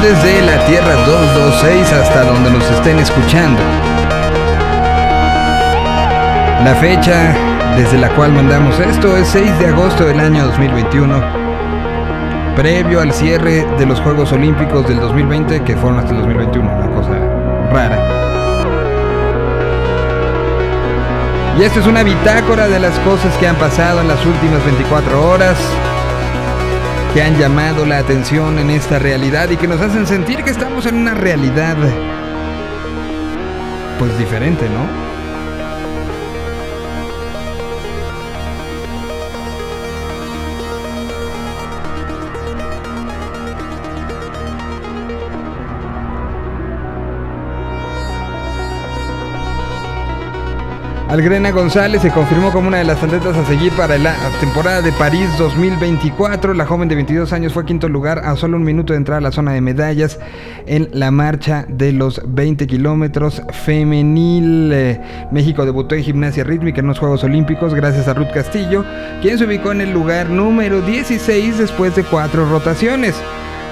Desde la Tierra 226 hasta donde nos estén escuchando. La fecha desde la cual mandamos esto es 6 de agosto del año 2021, previo al cierre de los Juegos Olímpicos del 2020, que fueron hasta el 2021, una cosa rara. Y esta es una bitácora de las cosas que han pasado en las últimas 24 horas, que han llamado la atención en esta realidad y que nos hacen sentir que estamos en una realidad pues diferente, ¿no? Algrena González se confirmó como una de las atletas a seguir para la temporada de París 2024. La joven de 22 años fue quinto lugar a solo un minuto de entrar a la zona de medallas en la marcha de los 20 kilómetros femenil. Eh, México debutó en gimnasia rítmica en los Juegos Olímpicos gracias a Ruth Castillo, quien se ubicó en el lugar número 16 después de cuatro rotaciones.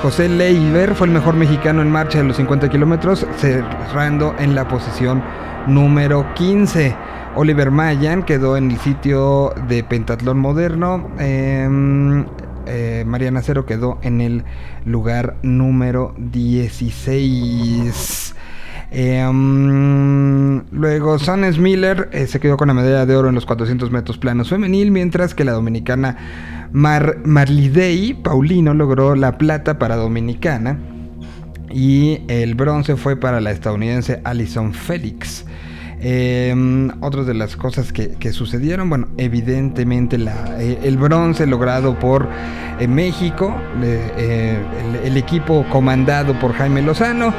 José Leiber fue el mejor mexicano en marcha de los 50 kilómetros, cerrando en la posición número 15. Oliver Mayan quedó en el sitio de pentatlón moderno. Em, eh, Mariana Cero quedó en el lugar número 16. Em, luego, Sanes Miller eh, se quedó con la medalla de oro en los 400 metros planos femenil, mientras que la dominicana Mar Marlidei Paulino logró la plata para Dominicana y el bronce fue para la estadounidense Alison Félix. Eh, otras de las cosas que, sucedieron, bueno, evidentemente la, eh, el bronce logrado por eh, México, eh, el, equipo comandado por Jaime Lozano,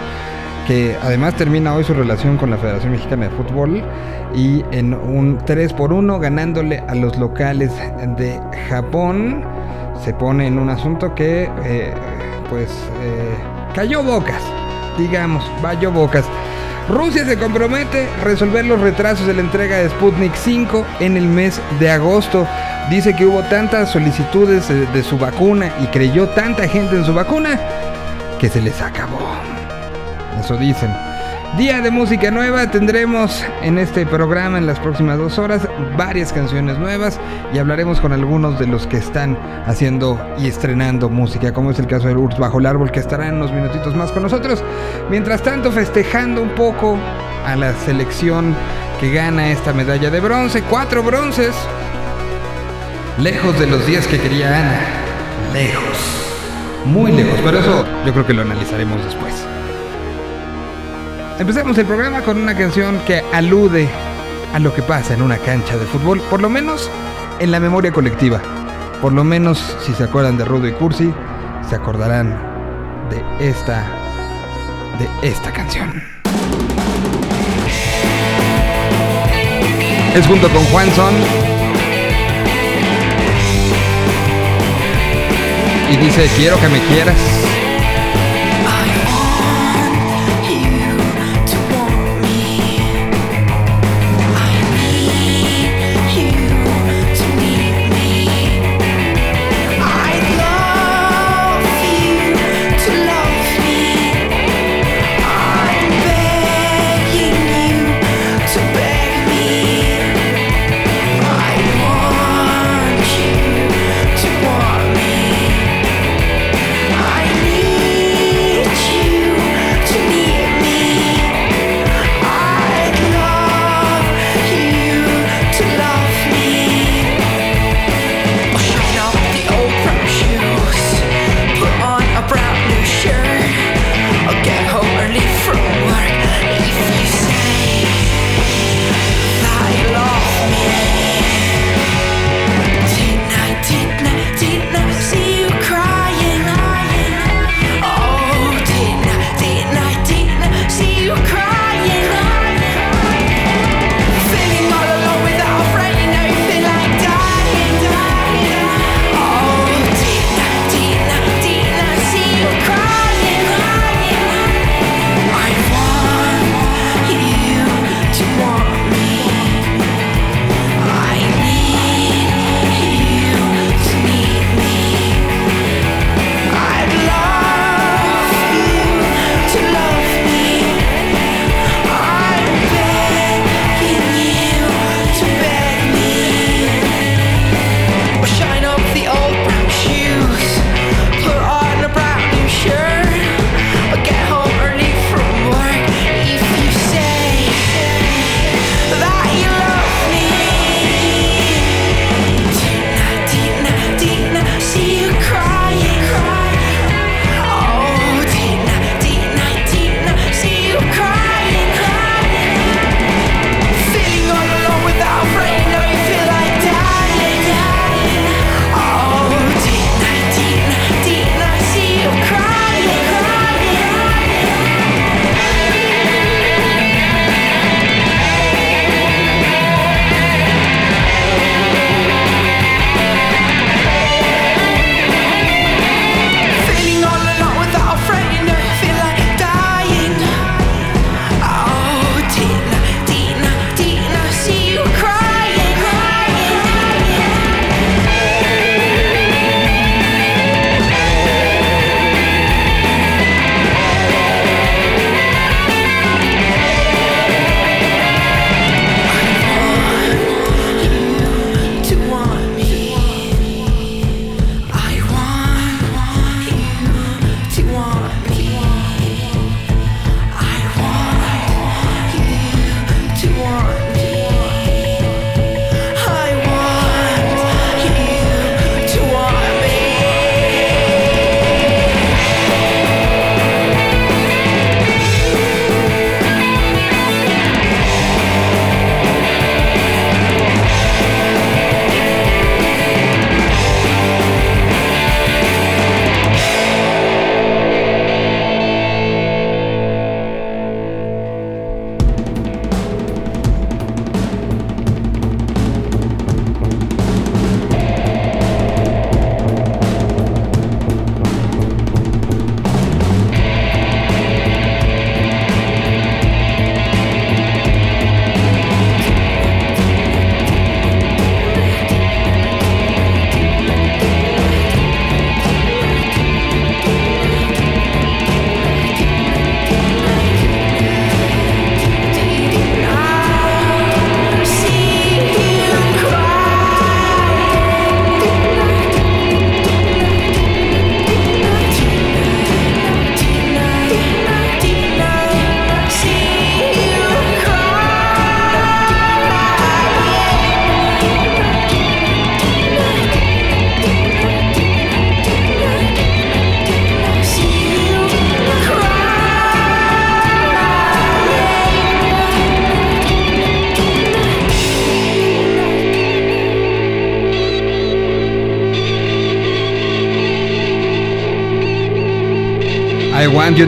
que además termina hoy su relación con la Federación Mexicana de Fútbol y en un 3 por 1 ganándole a los locales de Japón, se pone en un asunto que pues cayó bocas, digamos, vayó bocas. Rusia se compromete a resolver los retrasos de la entrega de Sputnik 5 en el mes de agosto. Dice que hubo tantas solicitudes de, su vacuna y creyó tanta gente en su vacuna que se les acabó. Eso dicen. Día de música nueva, tendremos en este programa en las próximas dos horas varias canciones nuevas y hablaremos con algunos de los que están haciendo y estrenando música, como es el caso de Urs Bajo el Árbol, que estará en unos minutitos más con nosotros. Mientras tanto, festejando un poco a la selección que gana esta medalla de bronce, cuatro bronces, lejos de los días que quería Ana, lejos, muy lejos, pero eso yo creo que lo analizaremos después. Empecemos el programa con una canción que alude a lo que pasa en una cancha de fútbol, por lo menos en la memoria colectiva. Por lo menos si se acuerdan de Rudo y Cursi, se acordarán de esta de esta canción. Es junto con Juanson y dice, "Quiero que me quieras."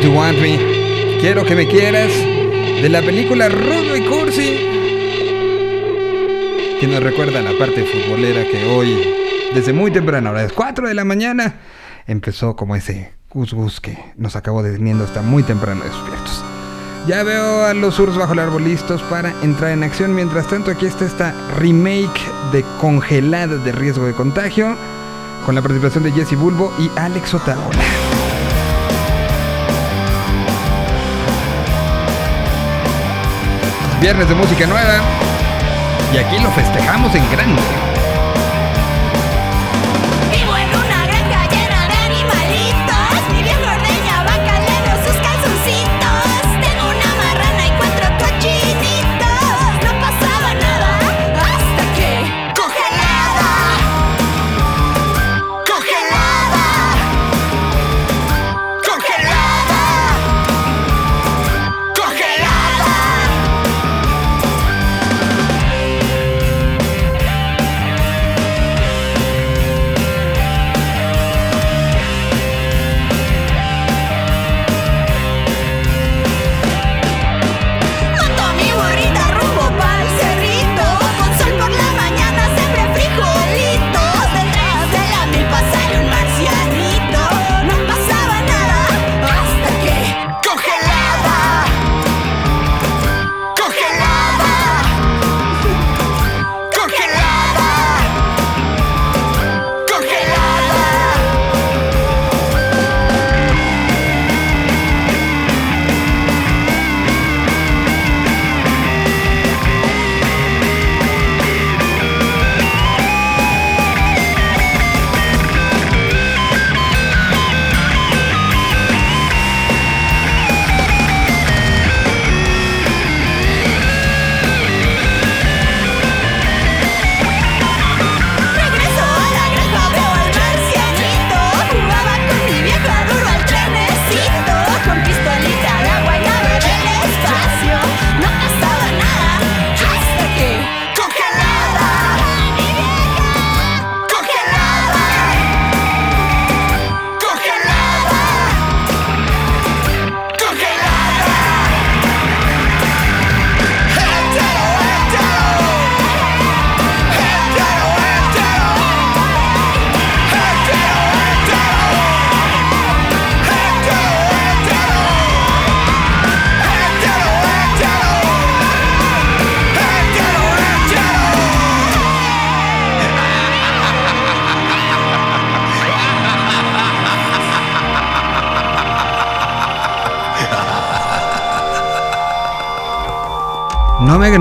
You Want Me. Quiero que me quieras. De la película Rudo y Cursi. Que nos recuerda la parte futbolera que hoy, desde muy temprano, ahora es 4 de la mañana, empezó como ese gus que nos acabó deteniendo hasta muy temprano despiertos. Ya veo a los Urs bajo el árbol listos para entrar en acción. Mientras tanto, aquí está esta remake de Congelada de Riesgo de Contagio. Con la participación de Jesse Bulbo y Alex Otaola. Viernes de música nueva. Y aquí lo festejamos en grande.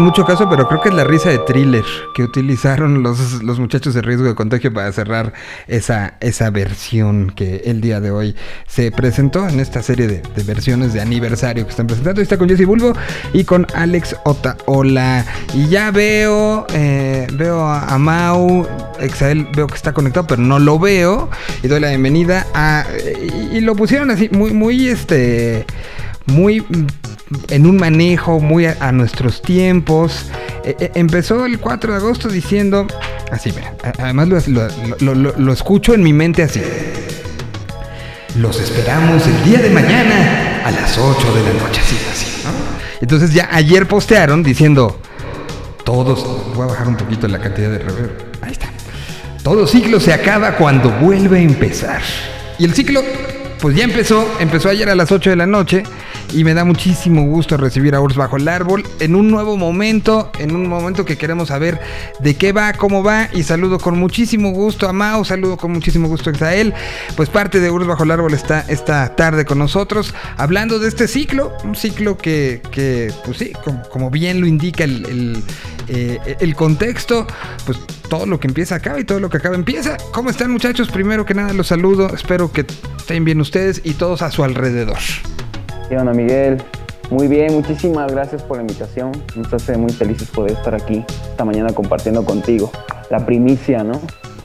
Mucho caso, pero creo que es la risa de thriller que utilizaron los, los muchachos de riesgo de contagio para cerrar esa, esa versión que el día de hoy se presentó en esta serie de, versiones de aniversario que están presentando. Está con Jesse Bulbo y con Alex Otaola. Y ya veo, eh, veo a, Mau, Exael, veo que está conectado, pero no lo veo. Y doy la bienvenida a. Y, y lo pusieron así, muy, muy este. Muy en un manejo muy a, nuestros tiempos. Eh, eh, empezó el 4 de agosto diciendo, así, mira, además lo- lo- lo escucho en mi mente así. Los esperamos el día de mañana a las 8 de la noche, así, así, ¿no? Entonces ya ayer postearon diciendo, todos, voy a bajar un poquito la cantidad de reverb, ahí está. Todo ciclo se acaba cuando vuelve a empezar. Y el ciclo, pues ya empezó, empezó ayer a las 8 de la noche y me da muchísimo gusto recibir a Urs bajo el árbol en un nuevo momento, en un momento que queremos saber de qué va, cómo va y saludo con muchísimo gusto a Mao, saludo con muchísimo gusto a Exael, pues parte de Urs bajo el árbol está esta tarde con nosotros hablando de este ciclo, un ciclo que, pues sí, como, bien lo indica el, el, eh, el contexto, pues todo lo que empieza acaba y todo lo que acaba empieza. ¿Cómo están muchachos? Primero que nada los saludo, espero que estén bien ustedes y todos a su alrededor. ¿Qué onda, Miguel? Muy bien, muchísimas gracias por la invitación. Nos hace muy felices poder estar aquí esta mañana compartiendo contigo la primicia, ¿no?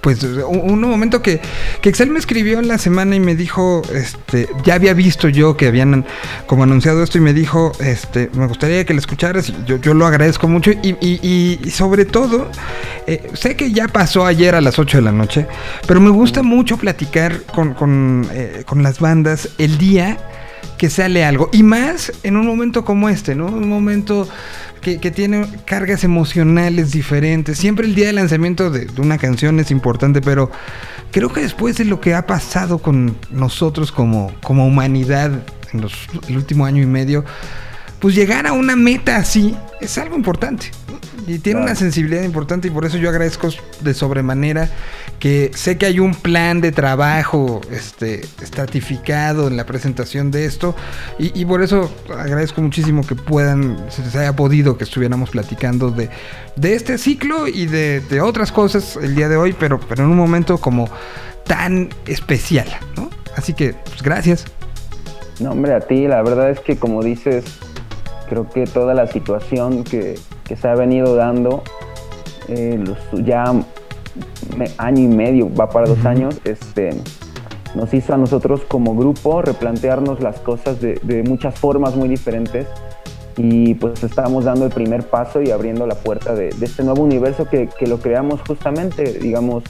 Pues un, un momento que, que Excel me escribió en la semana y me dijo, este, ya había visto yo que habían como anunciado esto y me dijo, este, me gustaría que lo escucharas, y yo, yo lo agradezco mucho y, y- y sobre todo, eh, sé que ya pasó ayer a las 8 de la noche, pero me gusta mucho platicar con, con, eh, con las bandas el día que sale algo. Y más en un momento como este, ¿no? Un momento que, tiene cargas emocionales diferentes. Siempre el día de lanzamiento de, de una canción es importante, pero creo que después de lo que ha pasado con nosotros como, como humanidad en los, el último año y medio, pues llegar a una meta así es algo importante. Y tiene una sensibilidad importante y por eso yo agradezco de sobremanera que sé que hay un plan de trabajo este, estratificado en la presentación de esto y, y por eso agradezco muchísimo que puedan, se, se haya podido que estuviéramos platicando de, de este ciclo y de, de otras cosas el día de hoy, pero, pero en un momento como tan especial, ¿no? Así que, pues gracias. No, hombre, a ti, la verdad es que como dices, creo que toda la situación que, que se ha venido dando, eh, los, ya me- año y medio, va para dos años, este, nos hizo a nosotros como grupo replantearnos las cosas de, de muchas formas muy diferentes y pues estamos dando el primer paso y abriendo la puerta de, de este nuevo universo que, que lo creamos justamente, digamos,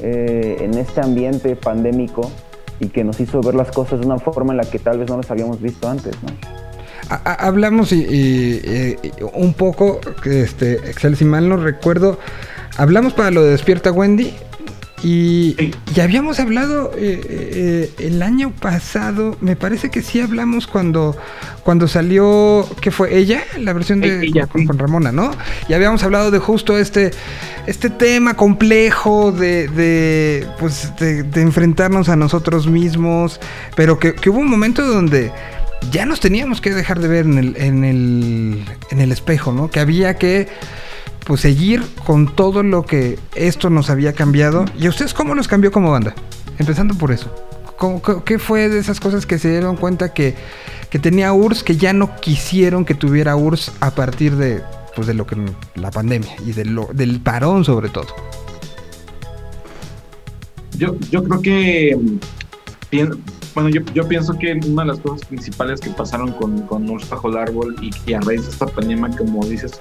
eh, en este ambiente pandémico y que nos hizo ver las cosas de una forma en la que tal vez no las habíamos visto antes, ¿no? A- hablamos y, y, y un poco, que, este, Excel, si mal no recuerdo, hablamos para lo de Despierta Wendy y, Sí. y habíamos hablado eh, eh, el año pasado, me parece que sí hablamos cuando, cuando salió, ¿qué fue? ¿Ella? La versión de ella, con, sí. con Ramona, ¿no? Y habíamos hablado de justo este, este tema complejo de, de, pues, de, de enfrentarnos a nosotros mismos, pero que, que hubo un momento donde ya nos teníamos que dejar de ver en el, en el, en el espejo, ¿no? Que había que pues seguir con todo lo que esto nos había cambiado. ¿Y a ustedes cómo nos cambió como banda? Empezando por eso. ¿Cómo- qué- ¿Qué fue de esas cosas que se dieron cuenta que, que tenía URSS que ya no quisieron que tuviera URSS a partir de, pues, de lo que la pandemia y de lo, del parón sobre todo? Yo, yo creo que, bueno, yo, yo pienso que una de las cosas principales que pasaron con, con Urs bajo el árbol y, y a raíz de esta pandemia, como dices,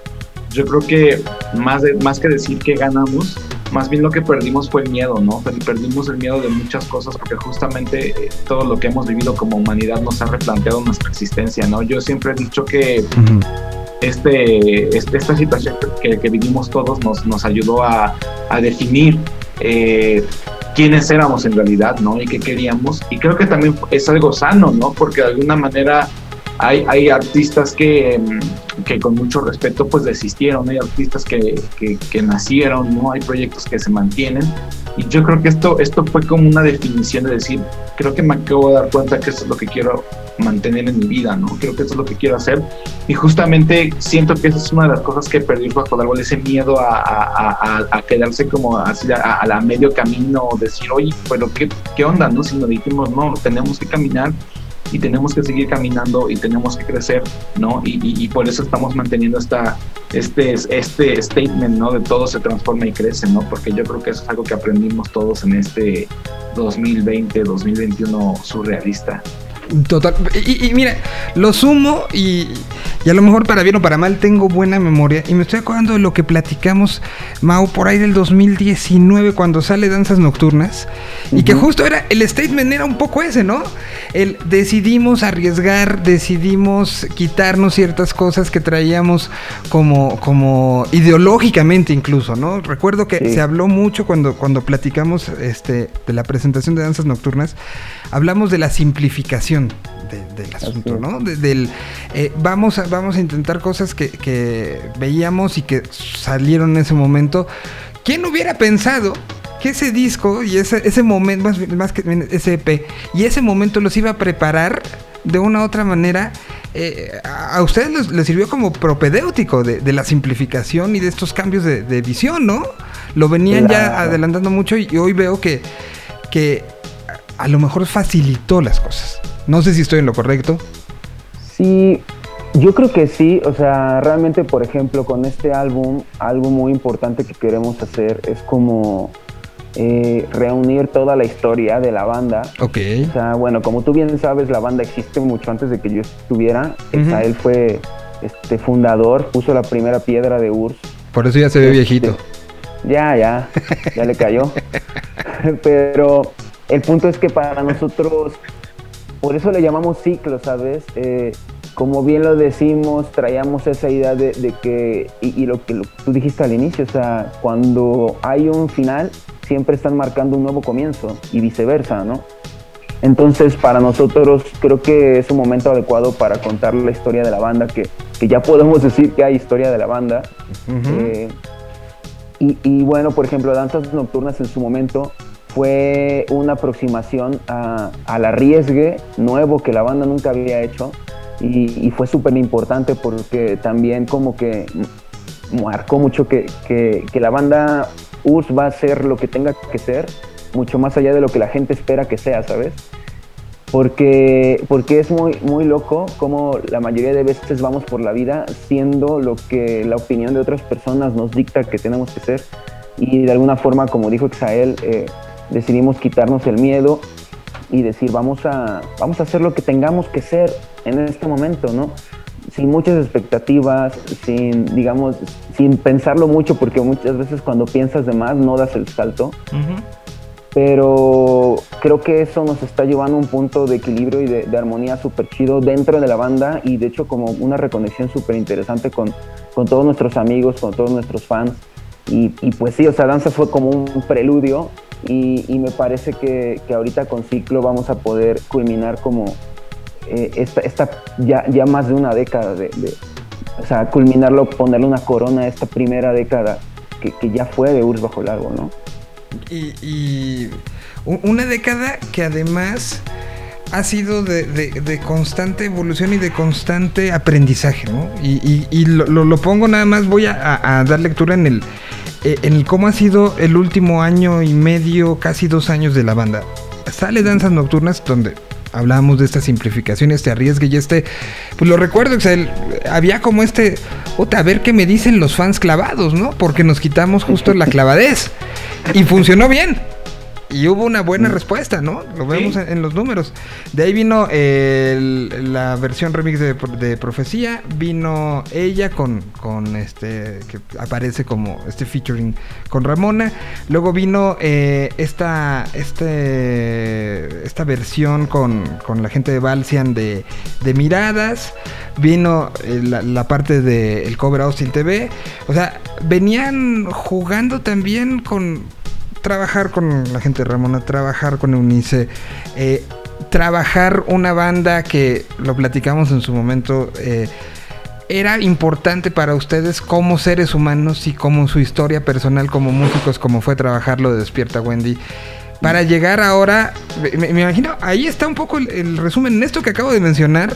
yo creo que más, de, más que decir que ganamos, más bien lo que perdimos fue el miedo, ¿no? Per- Perdimos el miedo de muchas cosas porque justamente eh, todo lo que hemos vivido como humanidad nos ha replanteado nuestra existencia, ¿no? Yo siempre he dicho que este, este- esta situación que, que vivimos todos nos, nos ayudó a, a definir eh, quiénes éramos en realidad, ¿no? Y qué queríamos. Y creo que también es algo sano, ¿no? Porque de alguna manera hay, artistas que, mm, que con mucho respeto pues desistieron, hay artistas que, que, que nacieron, ¿no? Hay proyectos que se mantienen. Y yo creo que esto, esto fue como una definición de decir, creo que me acabo de dar cuenta que esto es lo que quiero mantener en mi vida, ¿no? Creo que esto es lo que quiero hacer. Y justamente siento que esa es una de las cosas que perdí bajo el árbol, ese miedo a, a, a, a quedarse como así a la medio camino, decir, oye, pero ¿qué, qué onda, no? Si nos dijimos, no, tenemos que caminar y tenemos que seguir caminando y tenemos que crecer, ¿no? Y, y, y por eso estamos manteniendo esta, este, este statement, ¿no? De todo se transforma y crece, ¿no? Porque yo creo que eso es algo que aprendimos todos en este 2020, 2021 surrealista. Total. Y, y mira, lo sumo y, y a lo mejor para bien o para mal tengo buena memoria. Y me estoy acordando de lo que platicamos, Mau, por ahí del 2019 cuando sale Danzas Nocturnas. Y que justo era, el statement era un poco ese, ¿no? El decidimos arriesgar, decidimos quitarnos ciertas cosas que traíamos como, como ideológicamente incluso, ¿no? Recuerdo que Sí. se habló mucho cuando, cuando platicamos este, de la presentación de Danzas Nocturnas, hablamos de la simplificación de- del asunto. ¿no? De- del, eh, vamos, a, vamos a intentar cosas que, que veíamos y que salieron en ese momento. ¿Quién hubiera pensado que ese disco y ese, ese momento, más, más que ese EP, y ese momento los iba a preparar de una u otra manera? eh, a ustedes les, sirvió como propedéutico de, de la simplificación y de estos cambios de, de visión, ¿no? Lo venían ya adelantando mucho y hoy veo que, que a lo mejor facilitó las cosas. No sé si estoy en lo correcto. Sí, yo creo que sí. O sea, realmente, por ejemplo, con este álbum, algo muy importante que queremos hacer es como eh, reunir toda la historia de la banda. Ok. O sea, bueno, como tú bien sabes, la banda existe mucho antes de que yo estuviera. Ujú. Exael fue este fundador, puso la primera piedra de URSS. Por eso ya se ve Este, viejito. Ya, ya, ya le cayó. Pero el punto es que para nosotros por eso le llamamos ciclo, ¿sabes? Eh, como bien lo decimos, traíamos esa idea de, de que, y, y lo que lo- tú dijiste al inicio, o sea, cuando hay un final, siempre están marcando un nuevo comienzo y viceversa, ¿no? Entonces, para nosotros creo que es un momento adecuado para contar la historia de la banda, que, que ya podemos decir que hay historia de la banda. Eh, y, y bueno, por ejemplo, Danzas Nocturnas en su momento fue una aproximación a- al arriesgue nuevo que la banda nunca había hecho y, fue súper importante porque también como que marcó mucho que, que- que la banda US va a ser lo que tenga que ser, mucho más allá de lo que la gente espera que sea, ¿sabes? Porque, porque es muy, muy loco como la mayoría de veces vamos por la vida siendo lo que la opinión de otras personas nos dicta que tenemos que ser. Y de alguna forma, como dijo Exael, eh, decidimos quitarnos el miedo y decir, vamos a, vamos a hacer lo que tengamos que ser en este momento, ¿no? Sin muchas expectativas, sin, digamos, sin pensarlo mucho, porque muchas veces cuando piensas de más no das el salto pero creo que eso nos está llevando a un punto de equilibrio y de, de armonía súper chido dentro de la banda y de hecho como una reconexión súper interesante con, con todos nuestros amigos, con todos nuestros fans. Y, y pues sí, o sea, Danza fue como un preludio y, me parece que, que ahorita con Ciclo vamos a poder culminar como eh, esta, esta ya, ya más de una década de, o sea, culminarlo, ponerle una corona a esta primera década que, que ya fue de Urs Bajo Árbol, ¿no? Y, una década que además ha sido de, de- de constante evolución y de constante aprendizaje, ¿no? Y, y- y lo, lo- lo pongo nada más, voy a, a- dar lectura en el, eh, en el cómo ha sido el último año y medio, casi dos años de la banda. Sale Danzas Nocturnas donde hablábamos de esta simplificación, este arriesgue y este, pues lo recuerdo, o había como este, puta, a ver qué me dicen los fans clavados, ¿no? Porque nos quitamos justo la clavadez y funcionó bien. Y hubo una buena respuesta, ¿no? Lo vemos Sí. en, en los números. De ahí vino el- la versión remix de, de Profecía. Vino ella con, con este. que aparece como este featuring con Ramona. Luego vino eh, esta. Este, esta versión con, con la gente de Balsian de, de Miradas. Vino eh, la, la parte del cover Austin TV. O sea, venían jugando también con trabajar con la gente de Ramona, trabajar con Eunice, eh, trabajar una banda que lo platicamos en su momento. eh, era importante para ustedes como seres humanos y como su historia personal como músicos, como fue trabajarlo de Despierta Wendy. Para llegar ahora, me, imagino, ahí está un poco el, el resumen. En esto que acabo de mencionar,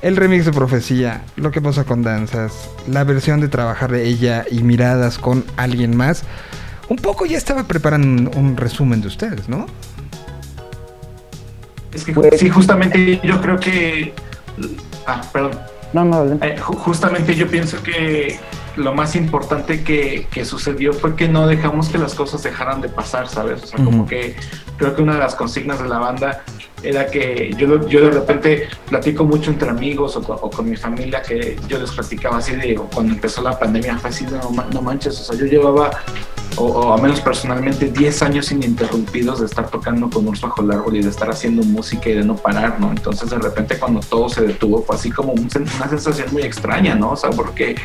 el remix de Profecía, lo que pasa con danzas, la versión de trabajar de ella y miradas con alguien más. Un poco ya estaba preparando un, un resumen de ustedes, ¿no? Es que Pues- sí, justamente yo creo que. Ah, perdón. No, no. Eh, ju- justamente yo pienso que lo más importante que, que sucedió fue que no dejamos que las cosas dejaran de pasar, ¿sabes? O sea, como que creo que una de las consignas de la banda era que yo, yo de repente platico mucho entre amigos o con, o con mi familia que yo les platicaba así de cuando empezó la pandemia fue así no, no manches, o sea, yo llevaba o, o al menos personalmente 10 años ininterrumpidos de estar tocando con Urs bajo el árbol y de estar haciendo música y de no parar, ¿no? Entonces de repente cuando todo se detuvo fue así como una sensación muy extraña, ¿no? O sea, porque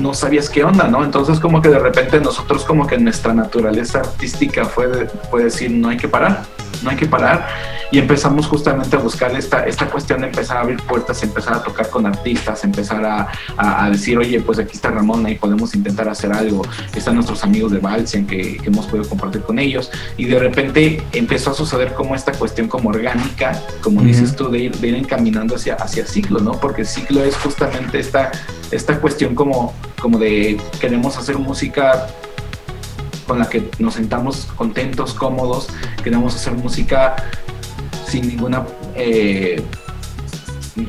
no sabías qué onda, ¿no? Entonces como que de repente nosotros como que nuestra naturaleza artística fue, de- fue decir no hay que parar, no hay que parar y empezamos justamente a buscar esta, esta cuestión de empezar a abrir puertas, empezar a tocar con artistas, empezar a, a- a decir, oye, pues aquí está Ramona y podemos intentar hacer algo, están nuestros amigos de Balsian que, que hemos podido compartir con ellos y de repente empezó a suceder como esta cuestión como orgánica, como dices tú, de ir, de ir encaminando hacia, hacia ciclo, ¿no? Porque ciclo es justamente esta, esta cuestión como, como de queremos hacer música con la que nos sentamos contentos, cómodos, queremos hacer música sin ninguna... eh,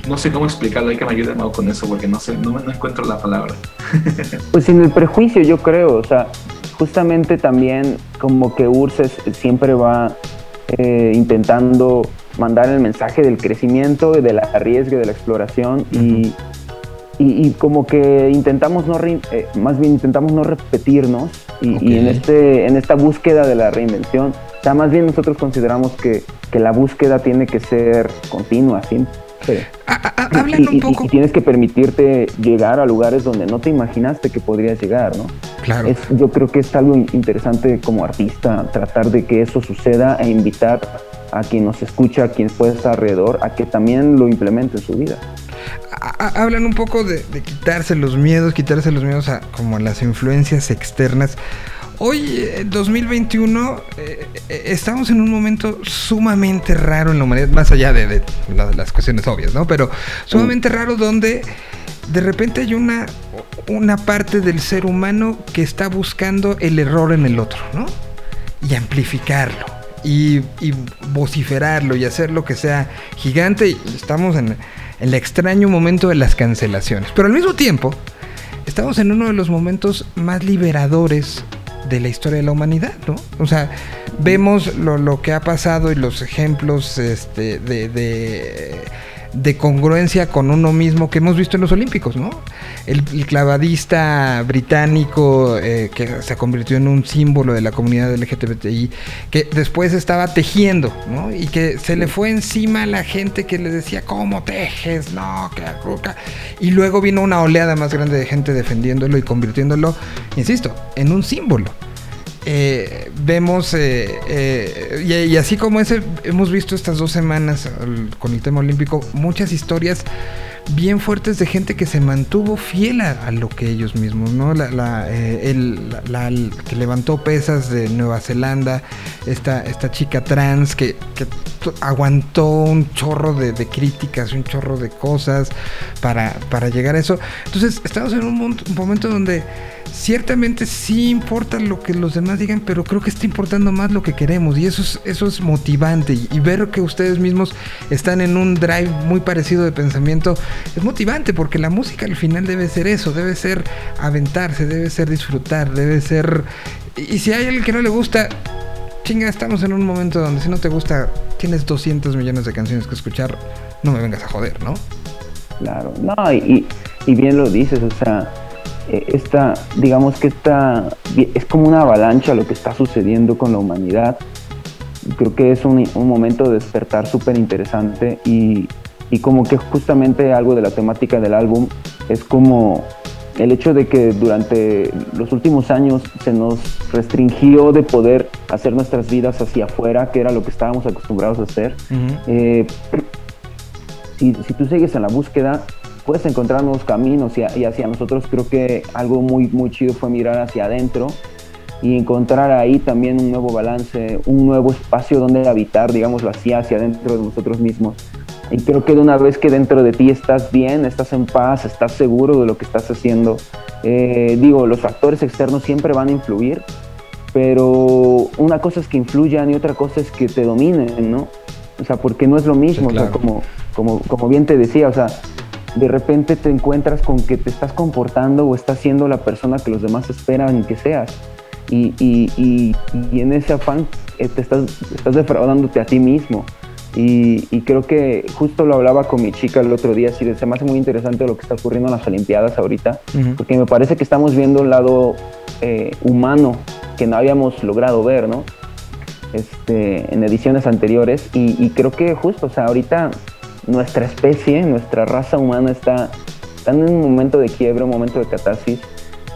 no sé cómo explicarlo, hay que me ayude Mau, con eso porque no sé, no, no encuentro la palabra. Pues sin el prejuicio, yo creo, o sea, justamente también como que Urses siempre va eh, intentando mandar el mensaje del crecimiento, del arriesgue, de la exploración y, y, y como que intentamos no, re- eh, más bien intentamos no repetirnos y, y en, este, en esta búsqueda de la reinvención O sea, más bien nosotros consideramos que, que la búsqueda tiene que ser continua, siempre. Ah, ah, hablan Y, un y- poco. y tienes que permitirte llegar a lugares donde no te imaginaste que podrías llegar, ¿no? Claro. Es, yo creo que es algo in- interesante como artista tratar de que eso suceda e invitar a quien nos escucha, a quien puede estar alrededor, a que también lo implemente en su vida. A- a- hablan un poco de, de quitarse los miedos, quitarse los miedos a como a las influencias externas. Hoy, en 2021, eh, eh, estamos en un momento sumamente raro en la humanidad, más allá de, de la- las cuestiones obvias, ¿no? Pero sumamente raro donde de repente hay una, una parte del ser humano que está buscando el error en el otro, ¿no? Y amplificarlo. Y, y vociferarlo y hacer lo que sea gigante. Y estamos en el extraño momento de las cancelaciones. Pero al mismo tiempo, estamos en uno de los momentos más liberadores de la historia de la humanidad, ¿no? O sea, vemos lo, lo que ha pasado y los ejemplos este, de, de, de congruencia con uno mismo que hemos visto en los Olímpicos, ¿no? El, clavadista británico eh, que se convirtió en un símbolo de la comunidad LGTBI, que después estaba tejiendo, ¿no? Y que se le fue encima a la gente que le decía, ¿cómo tejes? No, que arruca. Y luego vino una oleada más grande de gente defendiéndolo y convirtiéndolo, insisto, en un símbolo. Eh, vemos, eh, eh, y, así como ese, hemos visto estas dos semanas con el tema olímpico, muchas historias bien fuertes de gente que se mantuvo fiel a, lo que ellos mismos, ¿no? Eh, la- la- el que levantó pesas de Nueva Zelanda, esta, esta chica trans que, que aguantó un chorro de, de críticas, un chorro de cosas para, para llegar a eso. Entonces, estamos en un, un momento donde ciertamente sí importa lo que los demás digan, pero creo que está importando más lo que queremos y eso es, eso es motivante y, y ver que ustedes mismos están en un drive muy parecido de pensamiento es motivante porque la música al final debe ser eso, debe ser aventarse, debe ser disfrutar, debe ser... Y, si hay alguien que no le gusta, chinga, estamos en un momento donde si no te gusta, tienes 200 millones de canciones que escuchar, no me vengas a joder, ¿no? Claro, no, y, y bien lo dices, o sea, eh, esta, digamos que esta, es como una avalancha lo que está sucediendo con la humanidad. Creo que es un, un momento de despertar súper interesante y, y como que justamente algo de la temática del álbum es como el hecho de que durante los últimos años se nos restringió de poder hacer nuestras vidas hacia afuera, que era lo que estábamos acostumbrados a hacer. Eh, si, si tú sigues en la búsqueda, puedes encontrar nuevos caminos y, hacia nosotros creo que algo muy, muy chido fue mirar hacia adentro y encontrar ahí también un nuevo balance, un nuevo espacio donde habitar, digámoslo así, hacia adentro de nosotros mismos. Y creo que de una vez que dentro de ti estás bien, estás en paz, estás seguro de lo que estás haciendo, eh, digo, los factores externos siempre van a influir, pero una cosa es que influyan y otra cosa es que te dominen, ¿no? O sea, porque no es lo mismo, Sí, o sea, claro. como, como, como bien te decía, o sea, de repente te encuentras con que te estás comportando o estás siendo la persona que los demás esperan que seas. Y, y, y, y en ese afán eh, te estás, estás defraudándote a ti mismo. Y, y creo que justo lo hablaba con mi chica el otro día, así se me hace muy interesante lo que está ocurriendo en las Olimpiadas ahorita, porque me parece que estamos viendo un lado eh, humano que no habíamos logrado ver, ¿no? Este, en ediciones anteriores y, y creo que justo, o sea, ahorita nuestra especie, nuestra raza humana está, está en un momento de quiebre, un momento de catarsis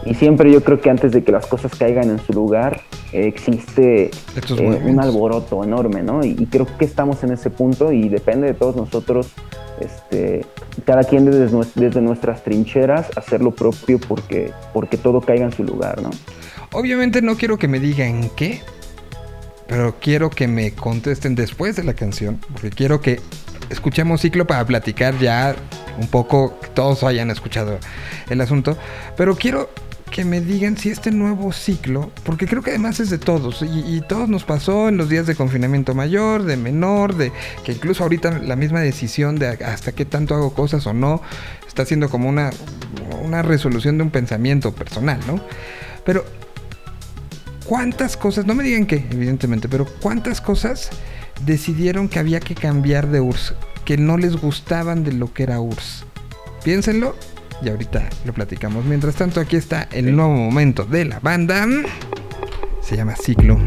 y siempre yo creo que antes de que las cosas caigan en su lugar eh, existe eh, un alboroto enorme, ¿no? Y, y creo que estamos en ese punto y depende de todos nosotros, este, cada quien desde, desde nuestras trincheras hacer lo propio porque, porque todo caiga en su lugar, ¿no? Obviamente no quiero que me digan qué, pero quiero que me contesten después de la canción, porque quiero que escuchemos ciclo para platicar ya un poco, que todos hayan escuchado el asunto, pero quiero que me digan si este nuevo ciclo, porque creo que además es de todos, y, y todos nos pasó en los días de confinamiento mayor, de menor, de que incluso ahorita la misma decisión de hasta qué tanto hago cosas o no, está siendo como una, una resolución de un pensamiento personal, ¿no? Pero ¿Cuántas cosas, no me digan qué, evidentemente, pero cuántas cosas decidieron que había que cambiar de URSS, que no les gustaban de lo que era URSS? Piénsenlo y ahorita lo platicamos. Mientras tanto, aquí está el nuevo momento de la banda. Se llama Ciclo.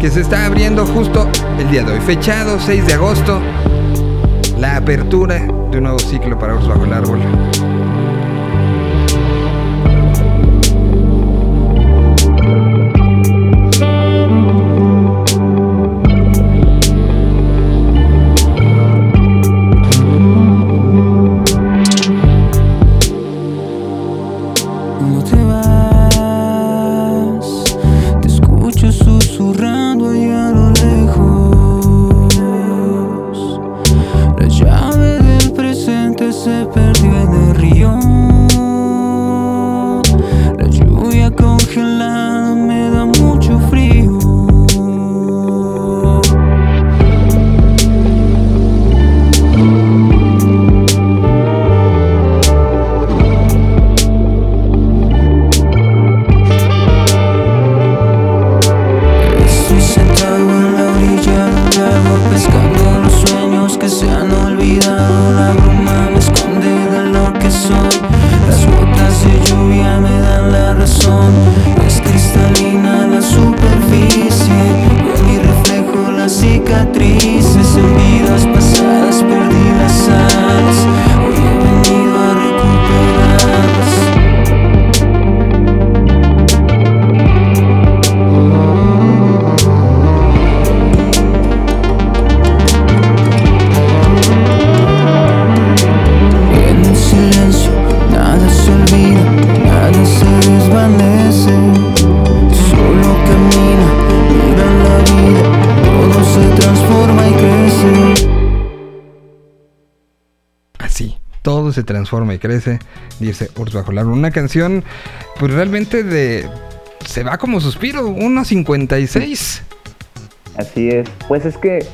que se está abriendo justo el día de hoy, fechado 6 de agosto, la apertura de un nuevo ciclo para Urs Bajo el Árbol. Transforma y crece, dice Urs Bajo el Árbol. Una canción, pues realmente de... Se va como suspiro, 1.56. Así es. Pues es que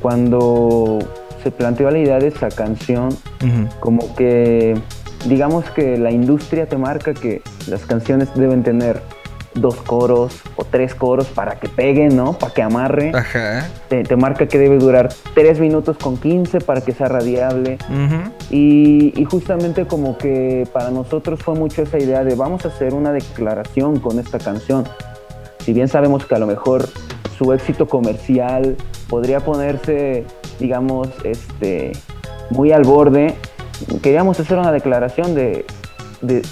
cuando se planteó la idea de esa canción, como que digamos que la industria te marca que las canciones deben tener dos coros o tres coros para que peguen, ¿no? Para que amarre. Ajá. Te, te marca que debe durar tres minutos con 15 para que sea radiable. Y, y justamente como que para nosotros fue mucho esa idea de vamos a hacer una declaración con esta canción. Si bien sabemos que a lo mejor su éxito comercial podría ponerse, digamos, este, muy al borde, queríamos hacer una declaración de, de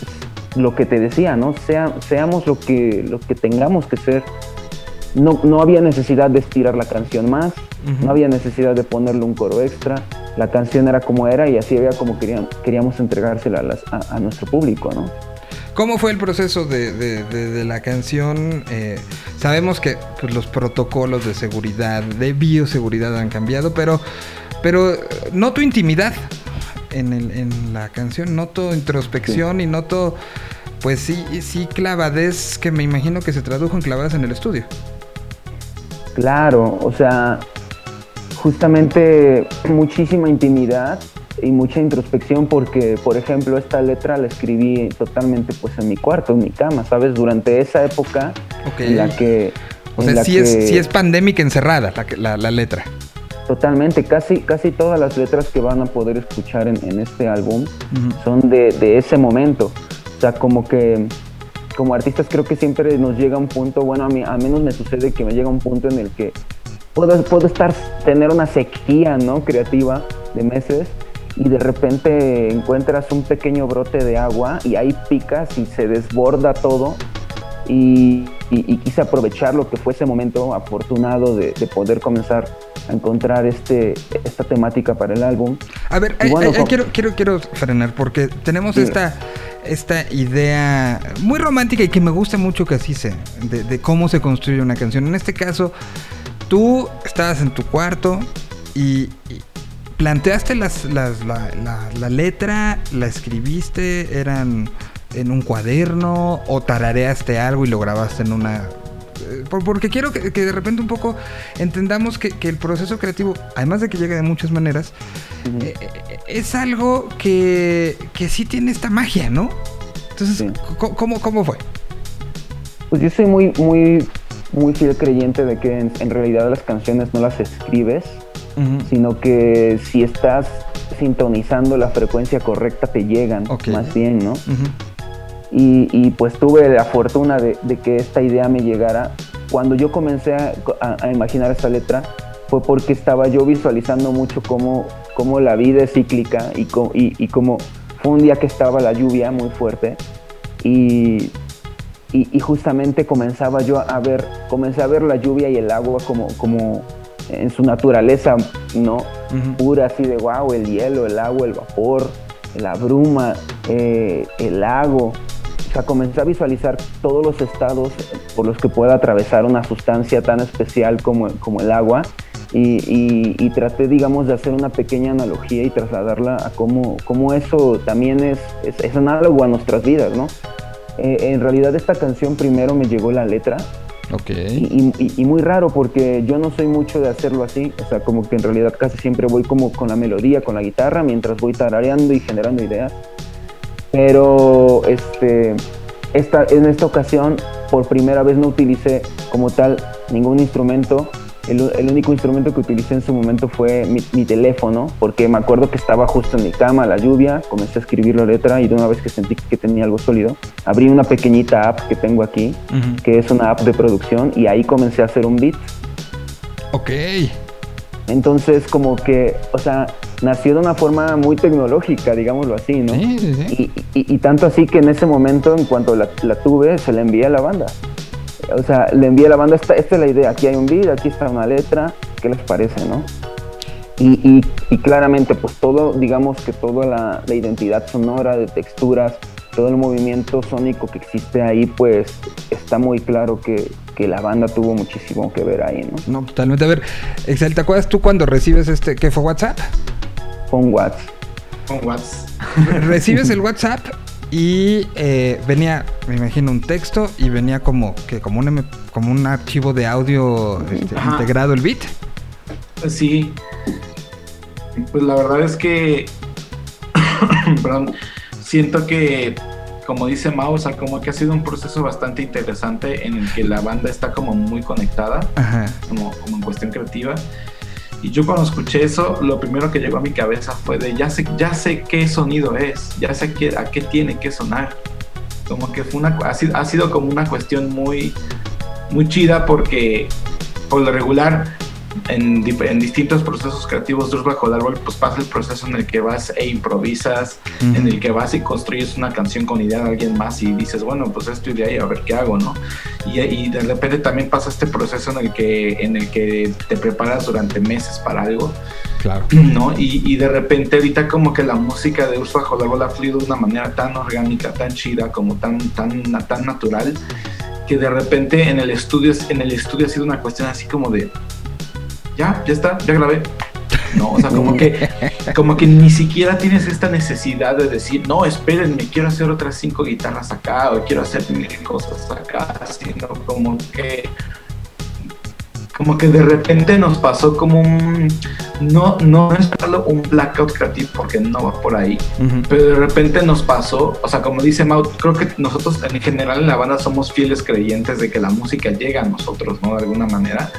lo que te decía, ¿no? Sea, seamos lo que, lo que tengamos que ser. No, no había necesidad de estirar la canción más, no había necesidad de ponerle un coro extra. La canción era como era y así había como queríamos, queríamos entregársela a, las- a- a nuestro público, ¿no? ¿Cómo fue el proceso de, de- de- de la canción? Eh, sabemos que pues, los protocolos de seguridad, de bioseguridad han cambiado, pero, pero eh, noto intimidad en, el- en la canción, noto introspección y noto, pues sí, sí, clavadez que me imagino que se tradujo en clavadas en el estudio. Claro, o sea, justamente muchísima intimidad y mucha introspección porque, por ejemplo, esta letra la escribí totalmente pues en mi cuarto, en mi cama, ¿sabes? Durante esa época Ok. en la que... O sea, sí es, sí es pandémica encerrada la, la- la letra. Totalmente, casi, casi todas las letras que van a poder escuchar en, en este álbum son de, de ese momento. O sea, como que como artistas creo que siempre nos llega un punto, bueno, a mí al menos me sucede que me llega un punto en el que puedo, puedo estar, tener una sequía, ¿no? Creativa de meses y de repente encuentras un pequeño brote de agua y ahí picas y se desborda todo y, y- y quise aprovechar lo que fue ese momento afortunado de, de poder comenzar a encontrar este, esta temática para el álbum. A ver, Y ay, bueno, ay, ay, con- quiero, quiero, quiero frenar porque tenemos esta, esta idea muy romántica y que me gusta mucho que así sea, de, de cómo se construye una canción. En este caso, tú estabas en tu cuarto y, y planteaste las, las- la, la- la letra, la escribiste, eran en un cuaderno o tarareaste algo y lo grabaste en una porque quiero que, que de repente un poco entendamos que, que el proceso creativo, además de que llega de muchas maneras, eh, eh, es algo que, que sí tiene esta magia, ¿no? Entonces, Sí. ¿cómo, ¿cómo fue? Pues yo soy muy, muy, muy fiel creyente de que en, en realidad las canciones no las escribes, sino que si estás sintonizando la frecuencia correcta te llegan, más bien, ¿no? Ujú. Y, y, pues tuve la fortuna de, de que esta idea me llegara cuando yo comencé a, a- a imaginar esta letra fue porque estaba yo visualizando mucho cómo, cómo la vida es cíclica y, co- y, y cómo fue un día que estaba la lluvia muy fuerte y, y, y justamente comenzaba yo a ver, comencé a ver la lluvia y el agua como, como en su naturaleza, ¿no? Pura, así de wow, el hielo, el agua, el vapor, la bruma, eh, el lago. O sea, comencé a visualizar todos los estados por los que puede atravesar una sustancia tan especial como, como el agua y, y- y traté, digamos, de hacer una pequeña analogía y trasladarla a cómo, cómo eso también es, es, es análogo a nuestras vidas, ¿no? Eh, en realidad esta canción primero me llegó la letra Ok. y, y- y muy raro porque yo no soy mucho de hacerlo así, o sea, como que en realidad casi siempre voy como con la melodía, con la guitarra, mientras voy tarareando y generando ideas. Pero este, esta, en esta ocasión, por primera vez no utilicé como tal ningún instrumento. El, el único instrumento que utilicé en su momento fue mi, mi teléfono, porque me acuerdo que estaba justo en mi cama, la lluvia, comencé a escribir la letra y de una vez que sentí que tenía algo sólido, abrí una pequeñita app que tengo aquí, que es una app de producción y ahí comencé a hacer un beat. Ok. Entonces como que, o sea, nació de una forma muy tecnológica, digámoslo así, ¿no? Sí, sí, sí. Y, y- y tanto así que en ese momento, en cuanto la, la tuve, se la envié a la banda. O sea, le envié a la banda, esta, esta es la idea, aquí hay un beat, aquí está una letra, ¿qué les parece, no? Y, y- y claramente, pues todo, digamos que toda la, la identidad sonora, de texturas, todo el movimiento sónico que existe ahí, pues está muy claro que, que la banda tuvo muchísimo que ver ahí, ¿no? No, totalmente. A ver, Excel, ¿te acuerdas tú cuando recibes este, qué fue WhatsApp? Con Watts. Con Watts. recibes el WhatsApp y eh, venía, me imagino, un texto y venía como que como un M- como un archivo de audio este, integrado el beat. Sí. Pues la verdad es que. perdón. Siento que, como dice Mao, o sea, como que ha sido un proceso bastante interesante en el que la banda está como muy conectada, Ajá. como, como en cuestión creativa. Y yo cuando escuché eso, lo primero que llegó a mi cabeza fue de ya sé, ya sé qué sonido es, ya sé qué, a qué tiene que sonar. Como que fue una, ha sido, ha sido como una cuestión muy, muy chida porque por lo regular en, en distintos procesos creativos de bajo el árbol pues pasa el proceso en el que vas e improvisas, en el que vas y construyes una canción con idea de alguien más y dices, bueno, pues esto y ahí a ver qué hago, ¿no? Y, y de repente también pasa este proceso en el que, en el que te preparas durante meses para algo, Claro. ¿no? Y, y de repente ahorita como que la música de Ursula bajo el árbol ha fluido de una manera tan orgánica, tan chida, como tan, tan, tan natural, que de repente en el estudio, en el estudio ha sido una cuestión así como de, ya, ya está, ya grabé. No, o sea, como que, como que ni siquiera tienes esta necesidad de decir, no, espérenme, quiero hacer otras cinco guitarras acá o quiero hacer mil cosas acá, sino como que, como que de repente nos pasó como un, no, no es solo un blackout creativo porque no va por ahí, Ujú. pero de repente nos pasó, o sea, como dice Mau, creo que nosotros en general en la banda somos fieles creyentes de que la música llega a nosotros, ¿no? De alguna manera.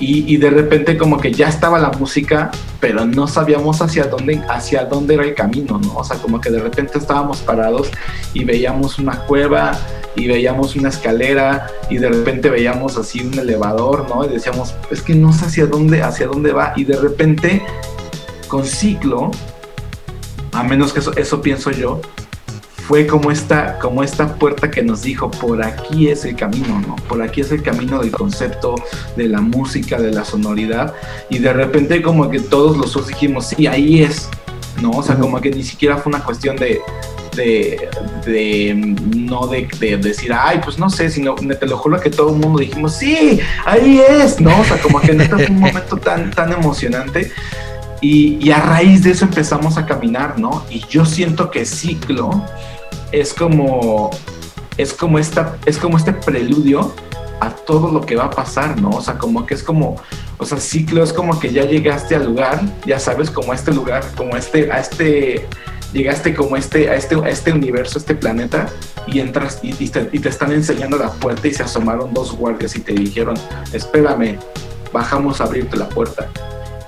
Y, de repente como que ya estaba la música, pero no sabíamos hacia dónde, hacia dónde era el camino, ¿no? O sea, como que de repente estábamos parados y veíamos una cueva y veíamos una escalera y de repente veíamos así un elevador, ¿no? Y decíamos, es que no sé hacia dónde, hacia dónde va. Y de repente, con ciclo, a menos que eso, eso pienso yo, fue como esta, como esta puerta que nos dijo, por aquí es el camino, ¿no? Por aquí es el camino del concepto, de la música, de la sonoridad. Y de repente como que todos los dos dijimos, sí, ahí es, ¿no? O sea, como que ni siquiera fue una cuestión de, de, de no de, de decir, ay, pues no sé, sino te lo juro que todo el mundo dijimos, sí, ahí es, ¿no? O sea, como que neta fue un momento tan, tan emocionante. Y, y a raíz de eso empezamos a caminar, ¿no? Y yo siento que ciclo es como es como esta es como este preludio a todo lo que va a pasar, ¿no? O sea, como que es como, o sea, ciclo es como que ya llegaste al lugar, ya sabes, como a este lugar, como este, a este, llegaste como este, a este, a este universo, a este planeta, y entras y te, y te están enseñando la puerta y se asomaron dos guardias y te dijeron, espérame, bajamos a abrirte la puerta.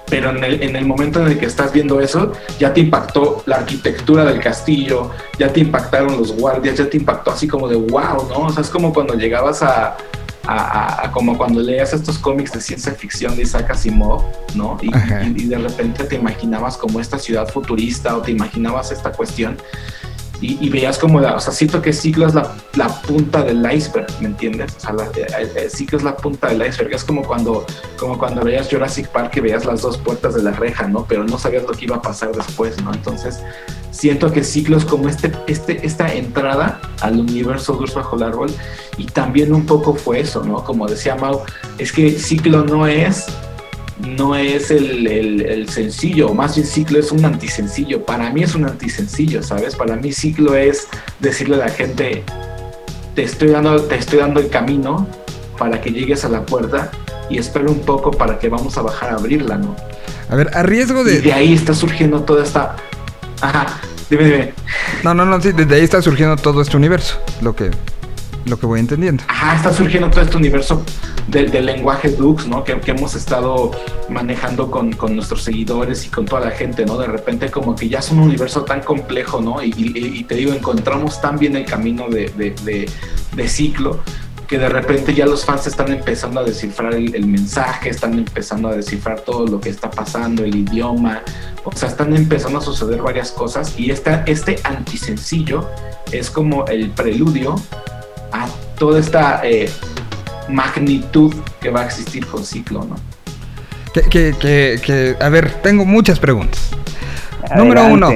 Pero en el, en el momento en el que estás viendo eso, ya te impactó la arquitectura del castillo, ya te impactaron los guardias, ya te impactó así como de wow, ¿no? O sea, es como cuando llegabas a, a, a- a como cuando leías estos cómics de ciencia ficción de Isaac Asimov, ¿no? Y, Ajá. y- y de repente te imaginabas como esta ciudad futurista o te imaginabas esta cuestión y, y veías como la, o sea, siento que Ciclo es la, la punta del iceberg, ¿me entiendes? O sea, la, el- el Ciclo es la punta del iceberg, es como cuando, como cuando veías Jurassic Park y veías las dos puertas de la reja, ¿no? Pero no sabías lo que iba a pasar después, ¿no? Entonces, siento que Ciclo es como este, este, esta entrada al universo Durs bajo el árbol y también un poco fue eso, ¿no? Como decía Mau, es que Ciclo no es no es el, el- el sencillo, más bien ciclo es un antisencillo. Para mí es un antisencillo, ¿sabes? Para mí ciclo es decirle a la gente, te estoy dando, te estoy dando el camino para que llegues a la puerta y espero un poco para que vamos a bajar a abrirla, ¿no? A ver, a riesgo Y de de... ahí está surgiendo toda esta... Ajá, dime, dime. No, no, no, sí, desde ahí está surgiendo todo este universo, lo que, lo que voy entendiendo. Ajá, está surgiendo todo este universo del, del lenguaje Dux, ¿no? Que, que hemos estado manejando con, con nuestros seguidores y con toda la gente, ¿no? De repente como que ya es un universo tan complejo, ¿no? Y, y- y te digo, encontramos tan bien el camino de, de- de- de ciclo que de repente ya los fans están empezando a descifrar el, el mensaje, están empezando a descifrar todo lo que está pasando, el idioma, o sea, están empezando a suceder varias cosas y esta, este antisencillo es como el preludio a toda esta eh, magnitud que va a existir con Ciclo, ¿no? Que, que, que, que- a ver, tengo muchas preguntas. Número uno.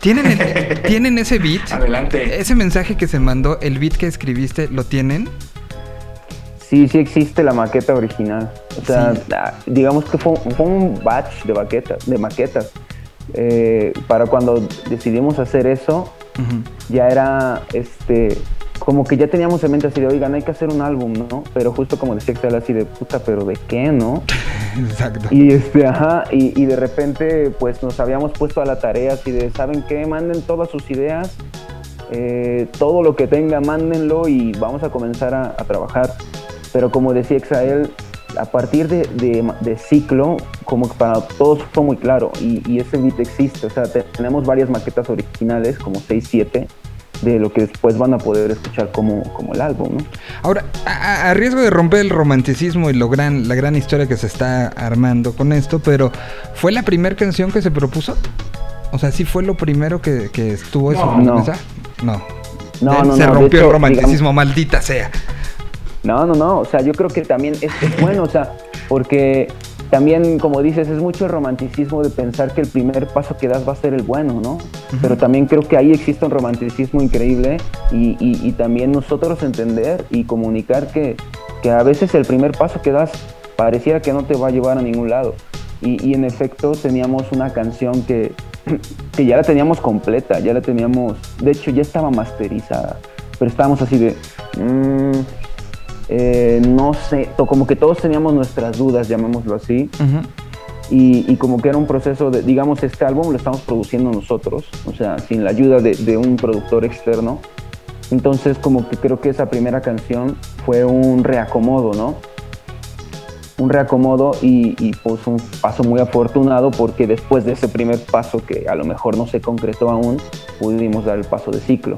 ¿Tienen, el- ¿Tienen ese beat? Adelante. Ese mensaje que se mandó, el beat que escribiste, ¿lo tienen? Sí, sí existe la maqueta original. O sea, Sí. digamos que fue, fue un batch de maquetas. De maquetas. Eh, para cuando decidimos hacer eso, ya era este como que ya teníamos en mente así de, oigan, hay que hacer un álbum, ¿no? Pero justo como decía Excel, así de, puta, pero ¿de qué, no? Exacto. Y este, ajá, y, y de repente, pues nos habíamos puesto a la tarea así de, ¿saben qué? Manden todas sus ideas, eh, todo lo que tenga, mándenlo y vamos a comenzar a, a trabajar. Pero como decía Exael, a partir de, de- de ciclo, como que para todos fue muy claro, y, y ese beat existe, o sea, te- tenemos varias maquetas originales, como 6, 7, de lo que después van a poder escuchar como, como el álbum, ¿no? Ahora, a, riesgo de romper el romanticismo y lo gran, la gran historia que se está armando con esto, pero ¿fue la primera canción que se propuso? O sea, ¿sí fue lo primero que, que estuvo eso? No. No. No. No, no, Se rompió hecho, el romanticismo, maldita sea. No, no, no, o sea, yo creo que también es, es bueno, o sea, porque también, como dices, es mucho el romanticismo de pensar que el primer paso que das va a ser el bueno, ¿no? Pero también creo que ahí existe un romanticismo increíble y, y- y también nosotros entender y comunicar que, que a veces el primer paso que das pareciera que no te va a llevar a ningún lado. Y, y en efecto teníamos una canción que, que ya la teníamos completa, ya la teníamos, de hecho ya estaba masterizada, pero estábamos así de... mm, eh, no sé, como que todos teníamos nuestras dudas, llamémoslo así, y, y como que era un proceso de, digamos, este álbum lo estamos produciendo nosotros, o sea, sin la ayuda de, de un productor externo. Entonces, como que creo que esa primera canción fue un reacomodo, ¿no? Un reacomodo y, y, pues un paso muy afortunado porque después de ese primer paso que a lo mejor no se concretó aún, pudimos dar el paso de ciclo.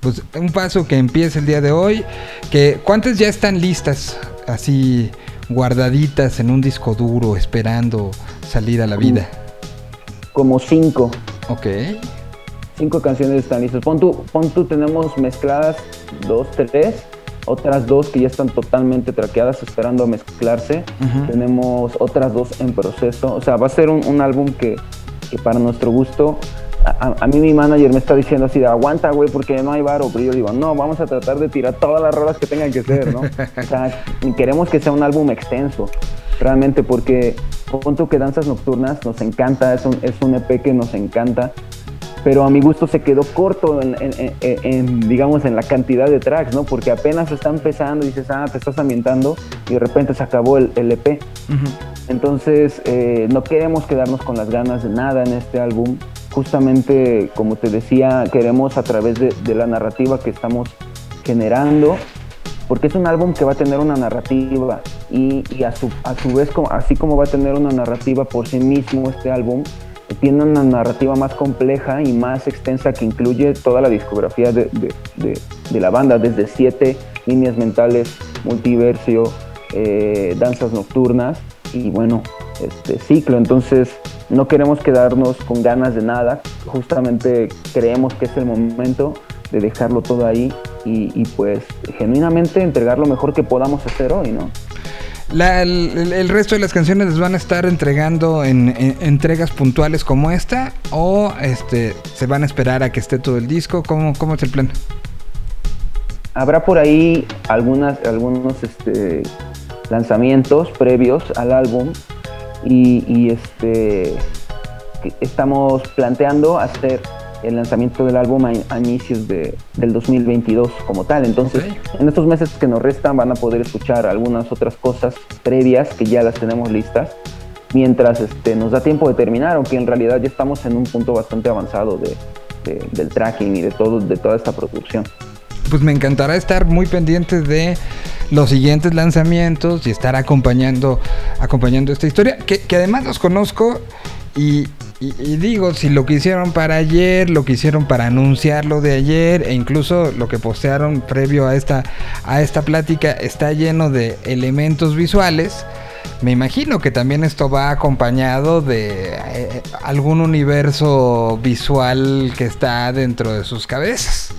Pues un paso que empieza el día de hoy. Que, ¿Cuántas ya están listas? Así guardaditas en un disco duro, esperando salir a la vida. Como cinco, Ok. cinco canciones están listas. Pon tú, pon tú, tenemos mezcladas dos, tres, otras dos que ya están totalmente traqueadas esperando a mezclarse. Tenemos otras dos en proceso. O sea, va a ser un, un álbum que, que para nuestro gusto, a, mí mi manager me está diciendo así de aguanta, güey, porque no hay varo. Pero yo digo, no, vamos a tratar de tirar todas las rolas que tengan que ser, ¿no? O sea, queremos que sea un álbum extenso. Realmente, porque punto que Danzas Nocturnas nos encanta, es un, es un EP que nos encanta, pero a mi gusto se quedó corto en, en- en- en, digamos, en la cantidad de tracks, ¿no? Porque apenas está empezando y dices, ah, te estás ambientando y de repente se acabó el, el EP. Entonces, eh, no queremos quedarnos con las ganas de nada en este álbum. Justamente, como te decía, queremos a través de, la narrativa que estamos generando, porque es un álbum que va a tener una narrativa y, a, su, a su vez, así como va a tener una narrativa por sí mismo este álbum, tiene una narrativa más compleja y más extensa que incluye toda la discografía de, de- de- la banda, desde 7 líneas mentales, multiversio, eh, danzas nocturnas y bueno, este ciclo. Entonces no queremos quedarnos con ganas de nada, justamente creemos que es el momento de dejarlo todo ahí y, y pues genuinamente entregar lo mejor que podamos hacer hoy, ¿no? La- el, el resto de las canciones les van a estar entregando en, en- entregas puntuales como esta o este se van a esperar a que esté todo el disco. ¿Cómo, cómo es el plan? Habrá por ahí algunas, algunos este, lanzamientos previos al álbum y, y, este, estamos planteando hacer el lanzamiento del álbum a, a inicios de, del 2022 como tal. Entonces, en estos meses que nos restan van a poder escuchar algunas otras cosas previas que ya las tenemos listas mientras este, nos da tiempo de terminar, aunque en realidad ya estamos en un punto bastante avanzado de, de- del tracking y de, todo, de toda esta producción. Pues me encantará estar muy pendiente de los siguientes lanzamientos y estar acompañando, acompañando esta historia, que, además los conozco y, digo, si lo que hicieron para ayer, lo que hicieron para anunciar lo de ayer e incluso lo que postearon previo a esta, a esta plática está lleno de elementos visuales. Me imagino que también esto va acompañado de eh, algún universo visual que está dentro de sus cabezas.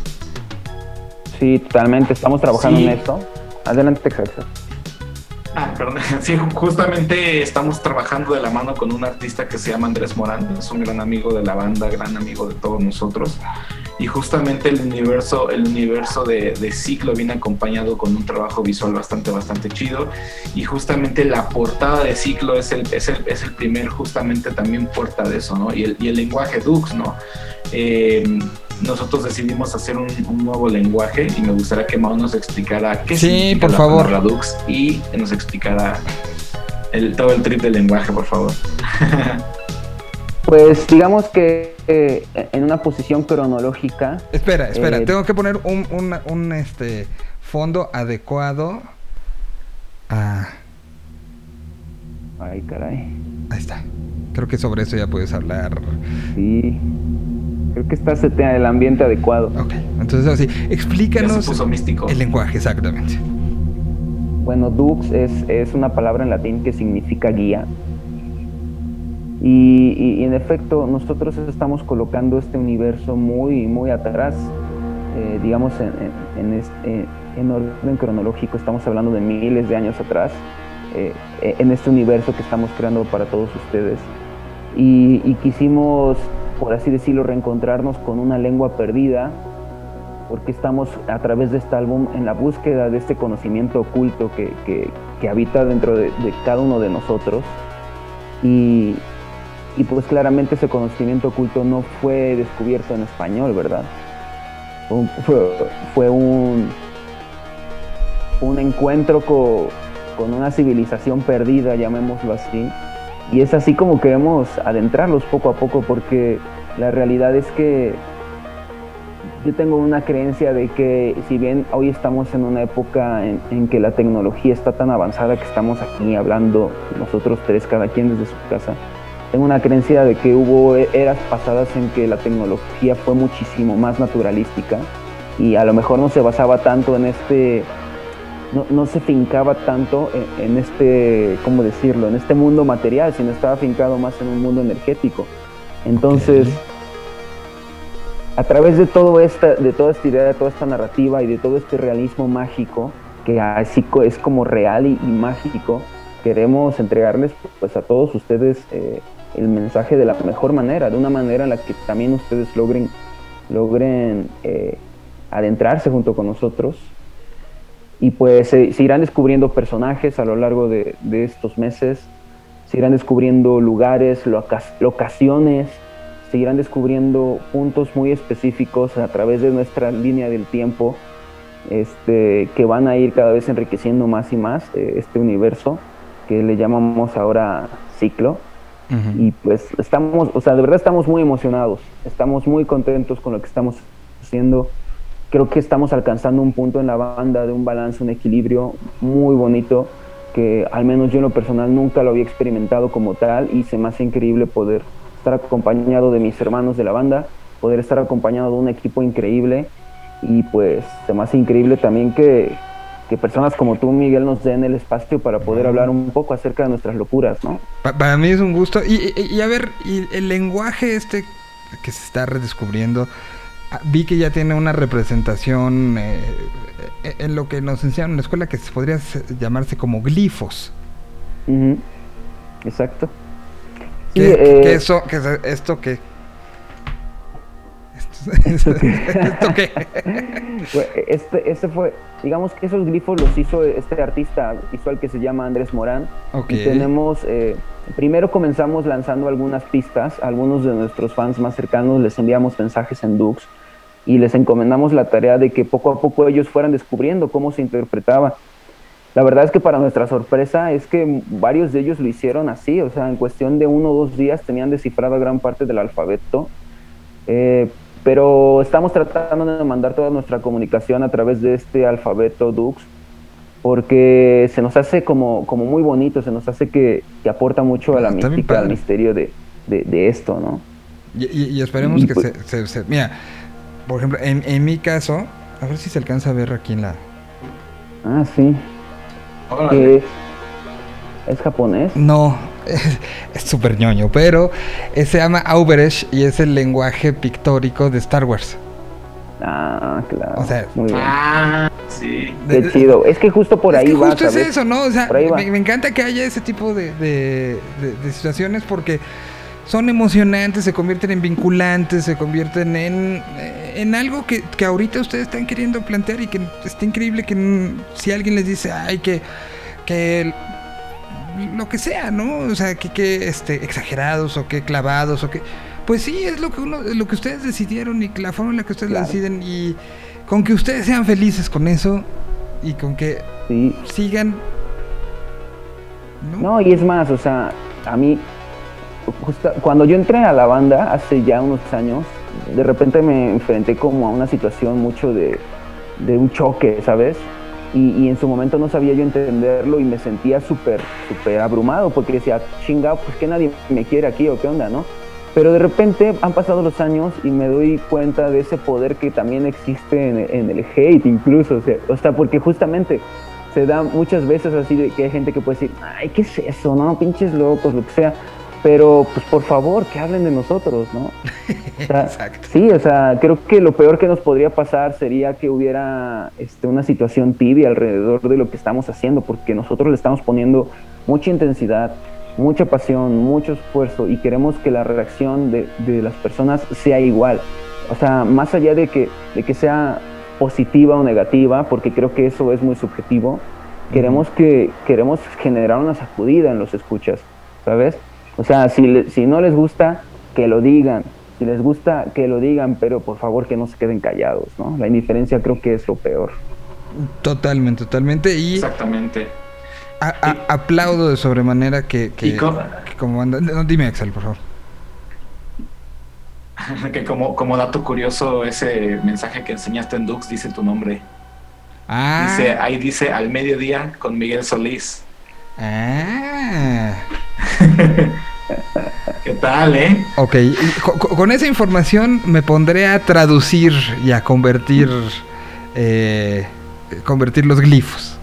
Sí, totalmente. Estamos trabajando Sí. en esto. Adelante, Texas. Ah, perdón. Sí, justamente estamos trabajando de la mano con un artista que se llama Andrés Morán, es un gran amigo de la banda, gran amigo de todos nosotros. Y justamente el universo, el universo de, de Ciclo viene acompañado con un trabajo visual bastante, bastante chido. Y justamente la portada de Ciclo es el, es el, es el primer, justamente también puerta de eso, ¿no? Y el, y el lenguaje Dux, ¿no? Eh, nosotros decidimos hacer un, un nuevo lenguaje y me gustaría que Mao nos explicara qué Sí, significa por la favor. palabra Dux y nos explicara el, todo el trip del lenguaje, por favor. Pues digamos que eh, en una posición cronológica, Espera, espera, Eh, tengo que poner un, un- un, este fondo adecuado. Ah, ay caray, ahí está. Creo que sobre eso ya puedes hablar. sí, creo que está sete- el ambiente adecuado. Ok, entonces así, Ya se explícanos puso místico. el lenguaje exactamente. Bueno, dux es, es una palabra en latín que significa guía. Y, y- y en efecto, nosotros estamos colocando este universo muy, muy atrás. Eh, digamos, en, en- en este- en orden cronológico, estamos hablando de miles de años atrás, eh, eh, en este universo que estamos creando para todos ustedes. Y, y quisimos, por así decirlo, reencontrarnos con una lengua perdida, porque estamos a través de este álbum en la búsqueda de este conocimiento oculto que, que- habita dentro de, cada uno de nosotros. Y, pues claramente ese conocimiento oculto no fue descubierto en español, ¿verdad? Fue, un- fue- un, un encuentro co- con una civilización perdida, llamémoslo así. Y es así como queremos adentrarlos poco a poco porque la realidad es que yo tengo una creencia de que si bien hoy estamos en una época en, en que la tecnología está tan avanzada que estamos aquí hablando nosotros tres, cada quien desde su casa, tengo una creencia de que hubo e- eras pasadas en que la tecnología fue muchísimo más naturalística y a lo mejor no se basaba tanto en este, no, no se fincaba tanto en, en este, ¿cómo decirlo?, en este mundo material, sino estaba fincado más en un mundo energético. Entonces, a través de todo esta, de toda esta idea, de toda esta narrativa y de todo este realismo mágico, que así es como real y, y mágico, queremos entregarles pues a todos ustedes eh, el mensaje de la mejor manera, de una manera en la que también ustedes logren, logren eh, adentrarse junto con nosotros. Y pues se, se irán descubriendo personajes a lo largo de, de estos meses, se irán descubriendo lugares, locaciones, se irán descubriendo puntos muy específicos a través de nuestra línea del tiempo este, que van a ir cada vez enriqueciendo más y más eh, este universo que le llamamos ahora ciclo. Y pues estamos, o sea, de verdad estamos muy emocionados, estamos muy contentos con lo que estamos haciendo. Creo que estamos alcanzando un punto en la banda de un balance, un equilibrio muy bonito que al menos yo en lo personal nunca lo había experimentado como tal y se me hace increíble poder estar acompañado de mis hermanos de la banda, poder estar acompañado de un equipo increíble y pues se me hace increíble también que, que personas como tú, Miguel, nos den el espacio para poder hablar un poco acerca de nuestras locuras, ¿no? Pa- para mí es un gusto. Y, y- y a ver, y el lenguaje este que se está redescubriendo, vi que ya tiene una representación eh, eh, en lo que nos enseñaron en la escuela que se podría se- llamarse como glifos. Exacto. Sí, ¿Qué, eh, qué eso, qué es esto qué? Esto, ¿Esto qué? Este, este fue, digamos que esos glifos los hizo este artista visual que se llama Andrés Morán. Ok. Y tenemos, eh, primero comenzamos lanzando algunas pistas, a algunos de nuestros fans más cercanos les enviamos mensajes en Dux y les encomendamos la tarea de que poco a poco ellos fueran descubriendo cómo se interpretaba. La verdad es que para nuestra sorpresa es que varios de ellos lo hicieron así, o sea, en cuestión de uno o dos días tenían descifrado gran parte del alfabeto. Eh, pero estamos tratando de mandar toda nuestra comunicación a través de este alfabeto Dux, porque se nos hace como, como muy bonito, se nos hace que, que aporta mucho a la está mística, al misterio de, de, de esto, ¿no? Y, y- y esperemos Y que pues- se, se- se- Mira, por ejemplo, en, en mi caso, a ver si se alcanza a ver aquí en la... Ah, sí. Es, es japonés. No, es súper ñoño, pero eh, se llama Auberesh y es el lenguaje pictórico de Star Wars. Ah, claro. O sea, muy bien. Ah, sí. De- Qué chido. Es que justo por es ahí que va, justo es ¿sabes? eso, ¿no? O sea, me, me encanta que haya ese tipo de, de- de- de situaciones porque son emocionantes, se convierten en vinculantes, se convierten en, eh, en algo que, que ahorita ustedes están queriendo plantear y que está increíble que si alguien les dice, ay, que, que lo que sea, ¿no? O sea, que, que este, exagerados o que clavados o que... Pues sí, es lo que uno, lo que ustedes decidieron y la forma en la que ustedes lo deciden y con que ustedes sean felices con eso y con que Sí. sigan. ¿no? No, y es más, o sea, a mí, justa- cuando yo entré a la banda hace ya unos años, de repente me enfrenté como a una situación mucho de, de un choque, ¿sabes? Y, y en su momento no sabía yo entenderlo y me sentía súper, súper abrumado porque decía, chingado, pues que nadie me quiere aquí o qué onda, ¿no? Pero de repente han pasado los años y me doy cuenta de ese poder que también existe en, en el hate incluso, o sea, o sea, porque justamente se da muchas veces así de que hay gente que puede decir, ay, ¿qué es eso? No, pinches locos, lo que sea. Pero, pues por favor, que hablen de nosotros, ¿no? O sea, Exacto. Sí, o sea, creo que lo peor que nos podría pasar sería que hubiera este, una situación tibia alrededor de lo que estamos haciendo, porque nosotros le estamos poniendo mucha intensidad, mucha pasión, mucho esfuerzo y queremos que la reacción de, de las personas sea igual. O sea, más allá de que, de que sea positiva o negativa, porque creo que eso es muy subjetivo, queremos que queremos generar una sacudida en los escuchas, ¿sabes? O sea, si, si no les gusta, que lo digan. Si les gusta, que lo digan, pero por favor que no se queden callados, ¿no? La indiferencia creo que es lo peor. Totalmente, totalmente. Y Exactamente. a- a- aplaudo de sobremanera que, que, Y co- que como banda- no, dime, Axel, por favor. Que como, como dato curioso, ese mensaje que enseñaste en Dux dice tu nombre. Ah, Dice, ahí dice al mediodía con Miguel Solís. ah. ¿Qué tal, eh? Ok, y con esa información me pondré a traducir y a convertir eh, convertir los glifos.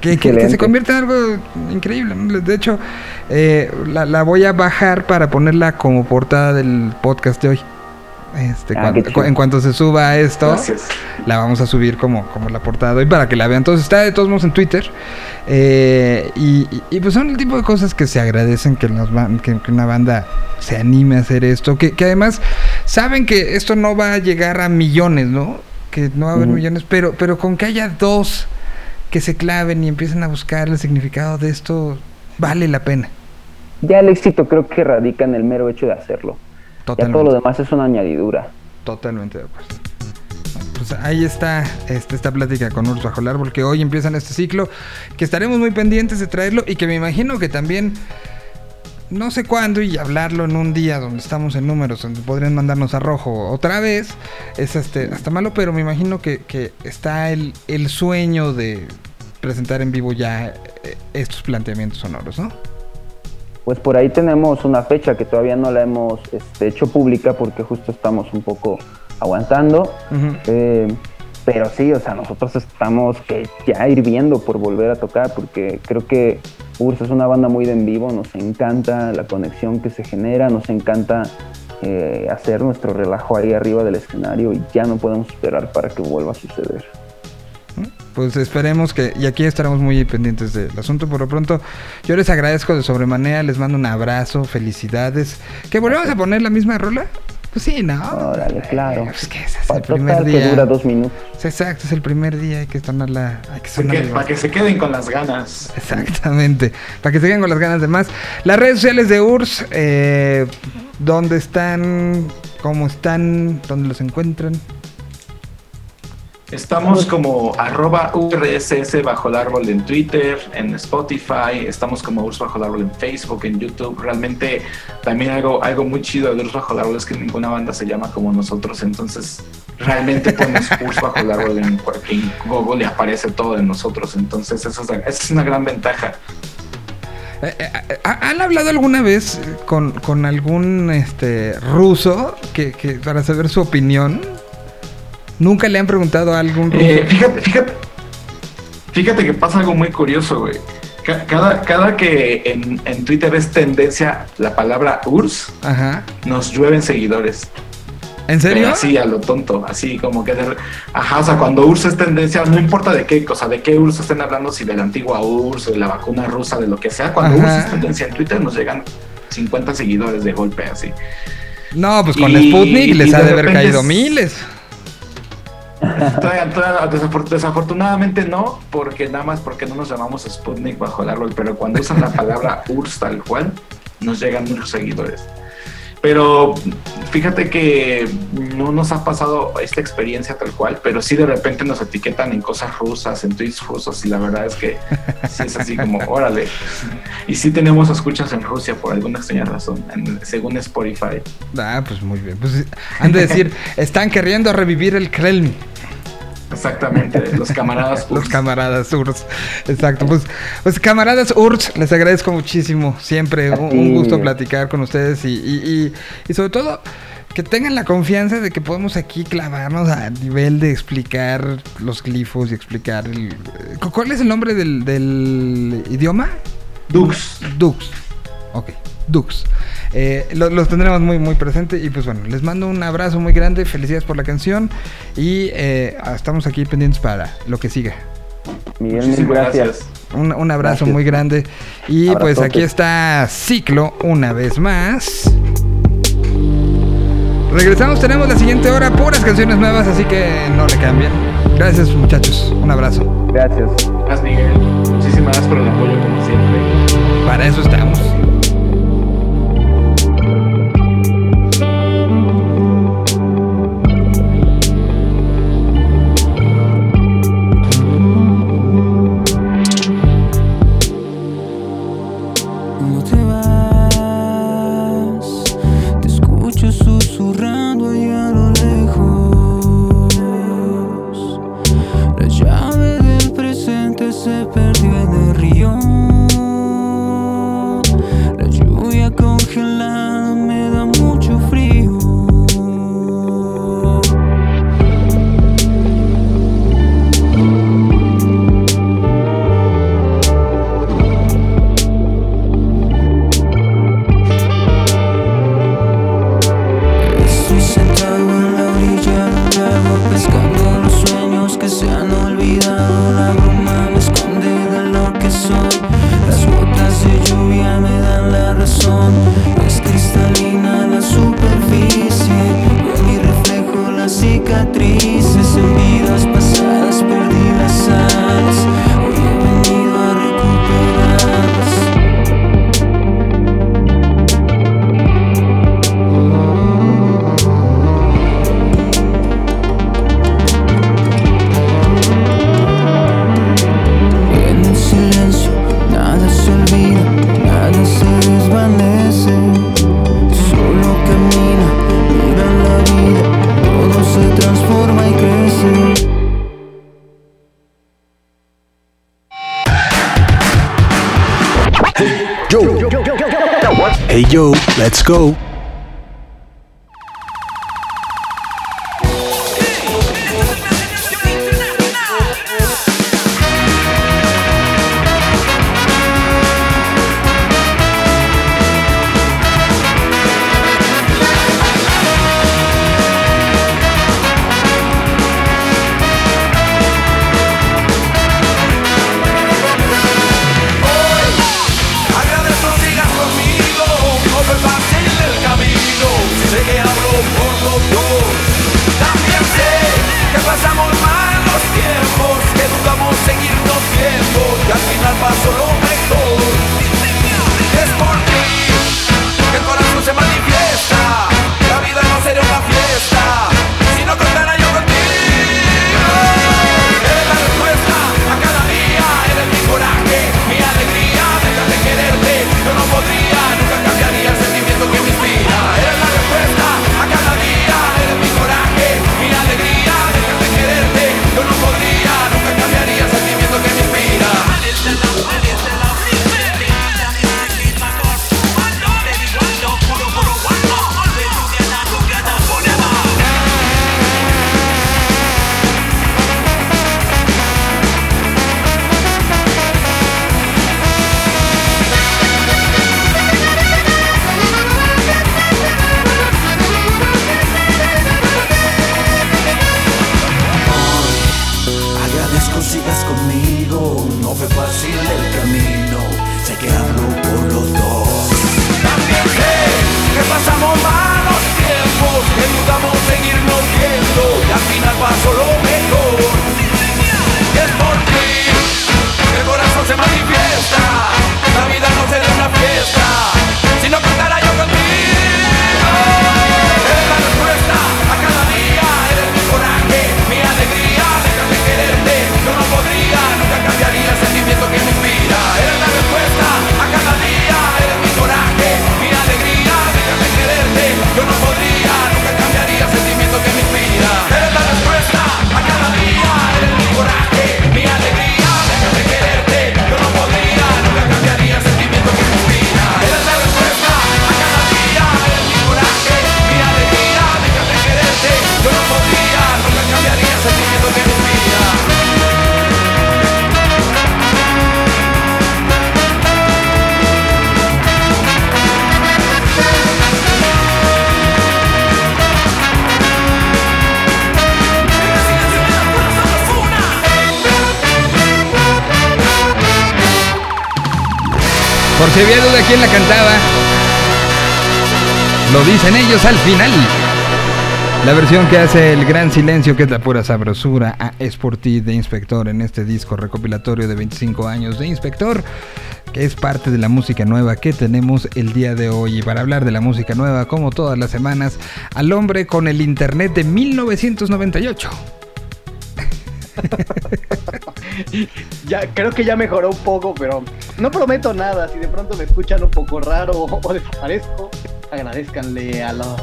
Que, que- que se convierte en algo increíble. ¿no? De hecho, eh, la, la voy a bajar para ponerla como portada del podcast de hoy. Este, Ah, cu- en cuanto se suba esto, Gracias. la vamos a subir como, como la portada de hoy para que la vean. Entonces está de todos modos en Twitter. Eh, y, y- y, pues son el tipo de cosas que se agradecen que, nos van- que, que una banda se anime a hacer esto. Que, que además saben que esto no va a llegar a millones, ¿no? Que no va a haber millones, pero, pero con que haya dos que se claven y empiecen a buscar el significado de esto, vale la pena. Ya el éxito creo que radica en el mero hecho de hacerlo. Ya todo lo Totalmente. demás es una añadidura. Totalmente de acuerdo. Pues ahí está este, esta plática con Urs bajo el árbol, que hoy empiezan este ciclo, que estaremos muy pendientes de traerlo y que me imagino que también, no sé cuándo, y hablarlo en un día donde estamos en números, donde podrían mandarnos a rojo otra vez, es este, hasta malo, pero me imagino que, que está el, el sueño de presentar en vivo ya eh, estos planteamientos sonoros, ¿no? Pues por ahí tenemos una fecha que todavía no la hemos este, hecho pública porque justo estamos un poco aguantando. Eh, Pero sí, o sea, nosotros estamos que ya hirviendo por volver a tocar, porque creo que URSS es una banda muy de en vivo, nos encanta la conexión que se genera, nos encanta eh, hacer nuestro relajo ahí arriba del escenario y ya no podemos esperar para que vuelva a suceder. Pues esperemos que, y aquí estaremos muy pendientes del asunto. Por lo pronto, yo les agradezco de sobremanera, les mando un abrazo, felicidades. ¿Que volvemos a poner la misma rola? Pues sí, ¿no? Órale, claro. Pues que ese es el primer total que día. dura dos minutos. Exacto, es el primer día, hay que sonarla, hay que sonarla para que se queden con las ganas. Exactamente, para que se queden con las ganas de más. Las redes sociales de URSS, eh, ¿dónde están? ¿Cómo están? ¿Dónde los encuentran? Estamos como arroba URSS bajo el árbol en Twitter, en Spotify, estamos como URSS bajo el árbol en Facebook, en YouTube. Realmente también algo, algo muy chido de URSS bajo el árbol es que ninguna banda se llama como nosotros, entonces realmente pones URSS bajo el árbol en, en Google y aparece todo de nosotros, entonces esa es, esa es una gran ventaja. Eh, eh, eh, ¿Han hablado alguna vez con, con algún este ruso que, que para saber su opinión? ¿Nunca le han preguntado a algún? Eh, fíjate, fíjate, fíjate que pasa algo muy curioso, güey. Ca- Cada, cada que en, en Twitter es tendencia la palabra URSS, Ajá. nos llueven seguidores. ¿En serio? Pero así a lo tonto, así como que de- ajá, o sea, cuando URSS es tendencia, no importa de qué cosa, de qué URSS estén hablando, si de la antigua URSS, o de la vacuna rusa, de lo que sea, cuando Ajá. URSS es tendencia en Twitter nos llegan 50 seguidores de golpe así. No, pues con Y- Sputnik les y ha de haber caído es- miles. Desafortunadamente no, porque nada más porque no nos llamamos Sputnik bajo el árbol, pero cuando usan la palabra URSS tal cual, nos llegan muchos seguidores. Pero fíjate que no nos ha pasado esta experiencia tal cual, pero sí de repente nos etiquetan en cosas rusas, en tweets rusos, y la verdad es que sí es así como, órale. Y sí tenemos escuchas en Rusia por alguna extraña razón, en- según Spotify. Ah, pues muy bien. Pues han de decir, están queriendo revivir el Kremlin. Exactamente, los camaradas Los URSS. camaradas URSS. Exacto. Pues, pues camaradas URSS, les agradezco muchísimo. Siempre un, gusto platicar con ustedes y, y, y- y sobre todo que tengan la confianza de que podemos aquí clavarnos a nivel de explicar los glifos y explicar el... ¿Cuál es el nombre del, del idioma? Dux. Dux. Ok, Dux. Eh, lo- los tendremos muy, muy presente. Y pues bueno, les mando un abrazo muy grande. Felicidades por la canción. Y eh, estamos aquí pendientes para lo que siga. Miguel, mil Muchísimas gracias. gracias. Un, un abrazo Gracias. muy grande. Y pues aquí está Ciclo una vez más. Regresamos, tenemos la siguiente hora, puras canciones nuevas, así que no le cambien. Gracias muchachos, un abrazo. Gracias. Gracias, Miguel. Muchísimas gracias por el apoyo, como siempre. Para eso estamos. Let's go. Si había duda quién la cantaba. Lo dicen ellos al final. La versión que hace el gran silencio, que es la pura sabrosura, a Es por ti de Inspector en este disco recopilatorio de 25 años de Inspector, que es parte de la música nueva que tenemos el día de hoy. Y para hablar de la música nueva, como todas las semanas, al hombre con el internet de 1998. Ya, creo que ya mejoró un poco, pero no prometo nada. Si de pronto me escuchan un poco raro o desaparezco, agradezcanle a los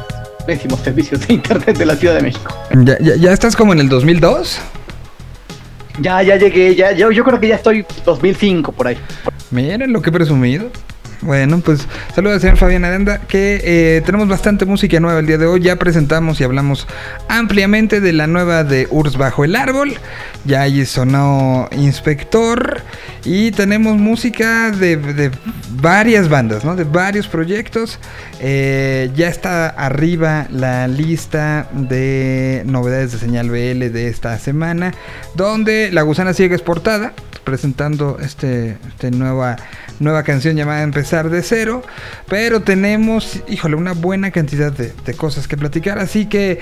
décimos servicios de internet de la Ciudad de México. ¿Ya, ya, ya estás como en el 2002? Ya, ya llegué, ya, yo, yo creo que ya estoy 2005 por ahí. Miren lo que he presumido. Bueno, pues saludos al señor Fabián Aranda, que eh, tenemos bastante música nueva el día de hoy. Ya presentamos y hablamos ampliamente de la nueva de Urs Bajo el Árbol. Ya ahí sonó Inspector. Y tenemos música de, varias bandas, ¿no? De varios proyectos. Eh, ya está arriba la lista de novedades de señal BL de esta semana. Donde La Gusana Ciega es portada. Presentando este, este nueva nueva canción llamada Empezar de Cero. Pero tenemos, híjole, una buena cantidad de, de cosas que platicar. Así que,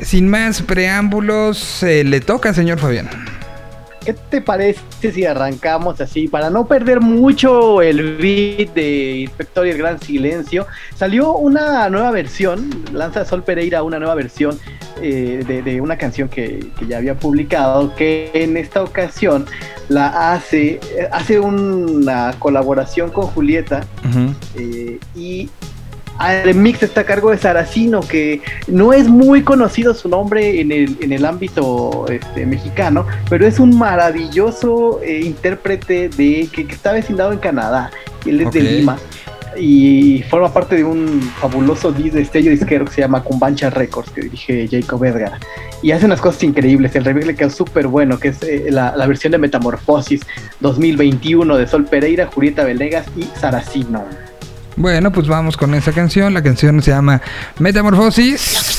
sin más preámbulos, eh, le toca, señor Fabián. ¿Qué te parece si arrancamos así? Para no perder mucho el beat de Inspector y el Gran Silencio, salió una nueva versión, lanza Sol Pereira una nueva versión eh, de, de una canción que, que ya había publicado, que en esta ocasión la hace, eh, hace una colaboración con Julieta eh, y el mix está a cargo de Saracino, que no es muy conocido su nombre en el, en el ámbito este, mexicano, pero es un maravilloso eh, intérprete de que, que está vecindado en Canadá. Él es de Lima y forma parte de un fabuloso destello disquero que se llama Cumbancha Records, que dirige Jacob Edgar. Y hace unas cosas increíbles. El remix le quedó súper bueno, que es eh, la, la versión de Metamorfosis 2021 de Sol Pereira, Julieta Venegas y Saracino. Bueno, pues vamos con esa canción. La canción se llama Metamorfosis.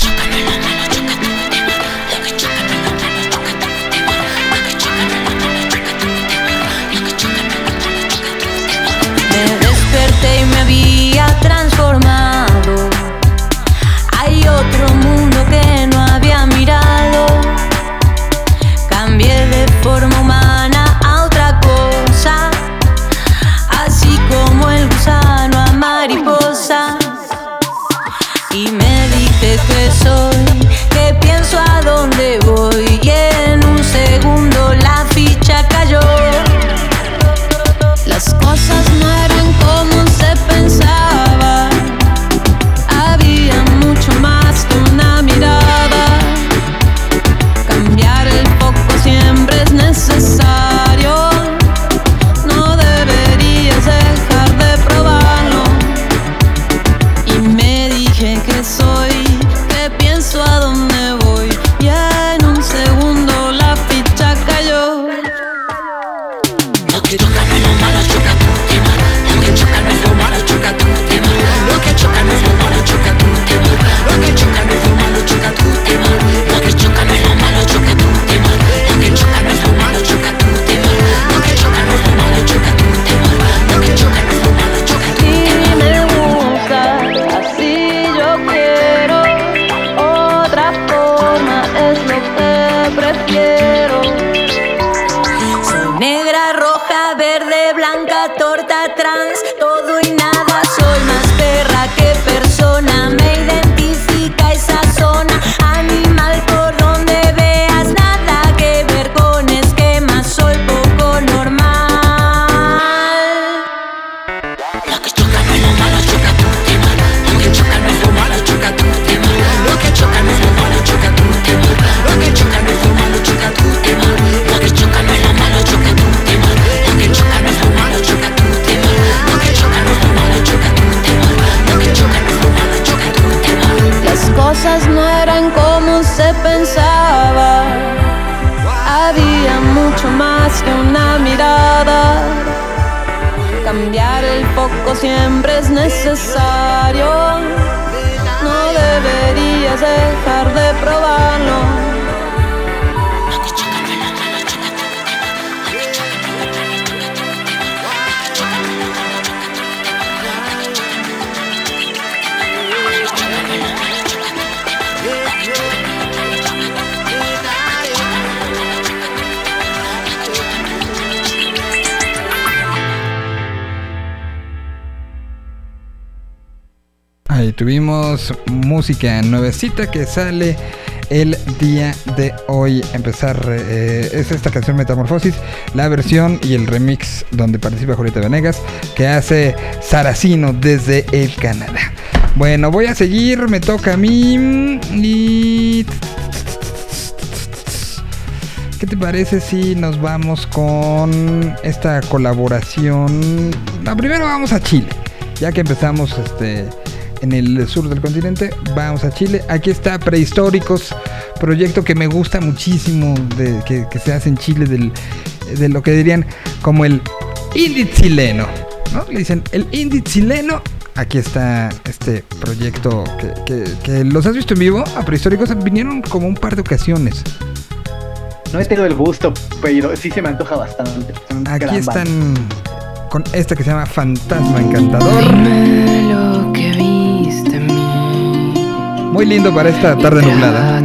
Música nuevecita que sale el día de hoy. Empezar eh, es esta canción Metamorfosis, la versión y el remix donde participa Julieta Venegas que hace Saracino desde el Canadá. Bueno, voy a seguir, me toca a mí y ¿Qué te parece si nos vamos con esta colaboración? No, primero vamos a Chile. Ya que empezamos este en el sur del continente, vamos a Chile. Aquí está Prehistóricos, proyecto que me gusta muchísimo de, que, que se hace en Chile del, de lo que dirían como el indie chileno. ¿no? Le dicen el indie chileno. Aquí está este proyecto que, que- que los has visto en vivo. A Prehistóricos vinieron como un par de ocasiones. No he tenido el gusto, pero sí se me antoja bastante. Aquí están con esta que se llama Fantasma Encantador. Dime lo que mí. Muy lindo para esta tarde nublada.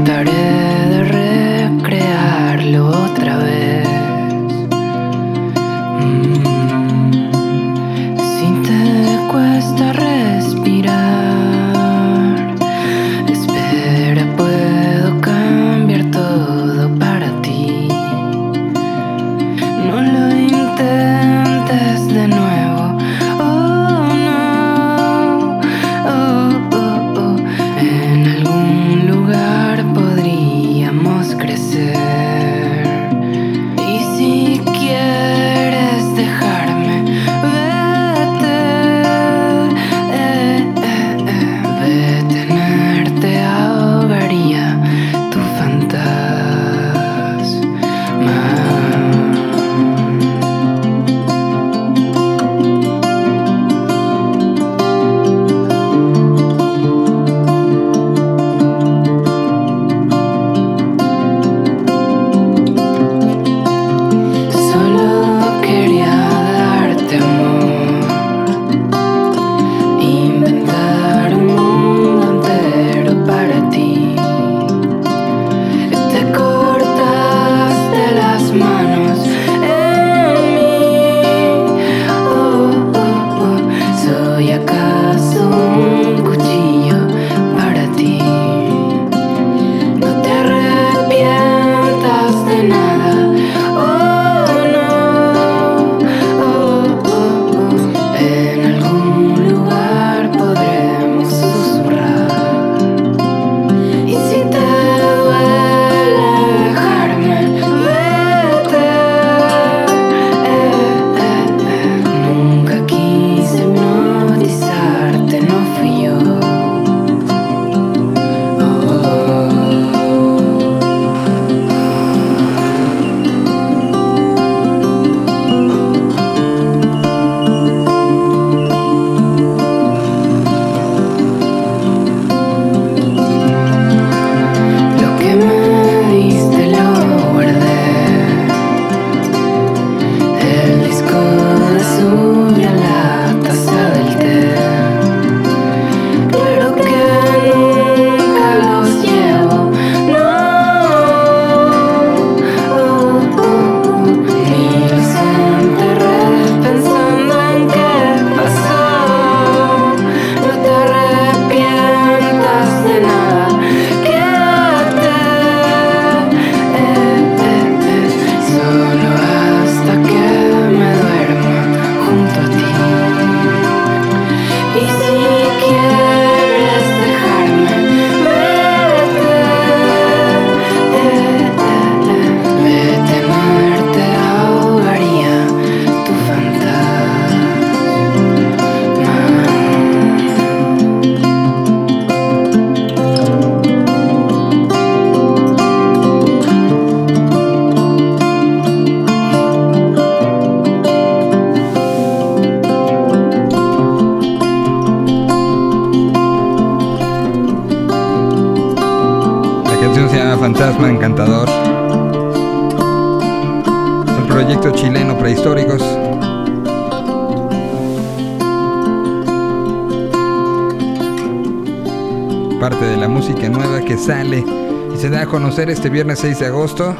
Conocer este viernes 6 de agosto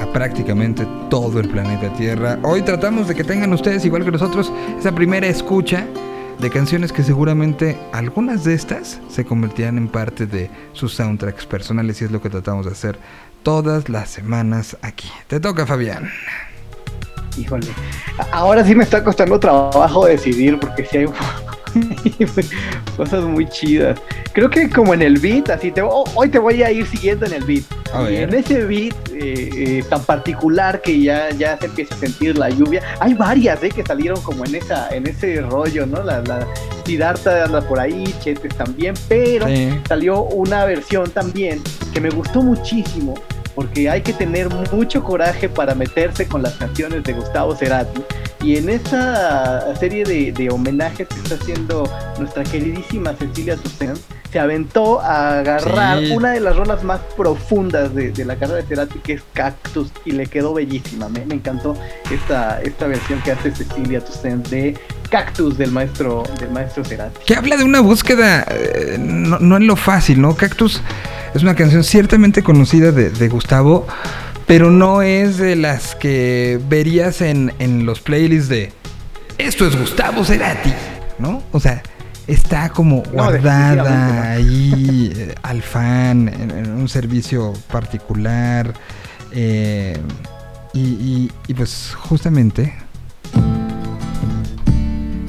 a prácticamente todo el planeta Tierra. Hoy tratamos de que tengan ustedes, igual que nosotros, esa primera escucha de canciones que seguramente algunas de estas se convertirán en parte de sus soundtracks personales y es lo que tratamos de hacer todas las semanas aquí. Te toca, Fabián. Híjole. Ahora sí me está costando trabajo decidir porque sí hay cosas muy chidas. Creo que como en el beat, así te, oh, hoy te voy a ir siguiendo en el beat. A ver. en ese beat eh, eh, tan particular que ya, ya se empieza a sentir la lluvia. Hay varias eh, que salieron como en esa en ese rollo, ¿no? La, la Siddhartha anda por ahí, Chetes también, pero Sí. salió una versión también que me gustó muchísimo porque hay que tener mucho coraje para meterse con las canciones de Gustavo Cerati y en esa serie de, de homenajes que está haciendo nuestra queridísima Cecilia Toussaint se aventó a agarrar Sí. una de las rolas más profundas de, de la carrera de Cerati que es Cactus y le quedó bellísima me, me encantó esta, esta versión que hace Cecilia Toussaint de Cactus del maestro del maestro Cerati Que habla de una búsqueda, eh, no, no en lo fácil, ¿no? Cactus es una canción ciertamente conocida de, de Gustavo, pero no es de las que verías en, en los playlists de Esto es Gustavo Cerati, ¿no? O sea, está como guardada no. ahí eh, al fan, en, en un servicio particular. eh, y, y- y pues justamente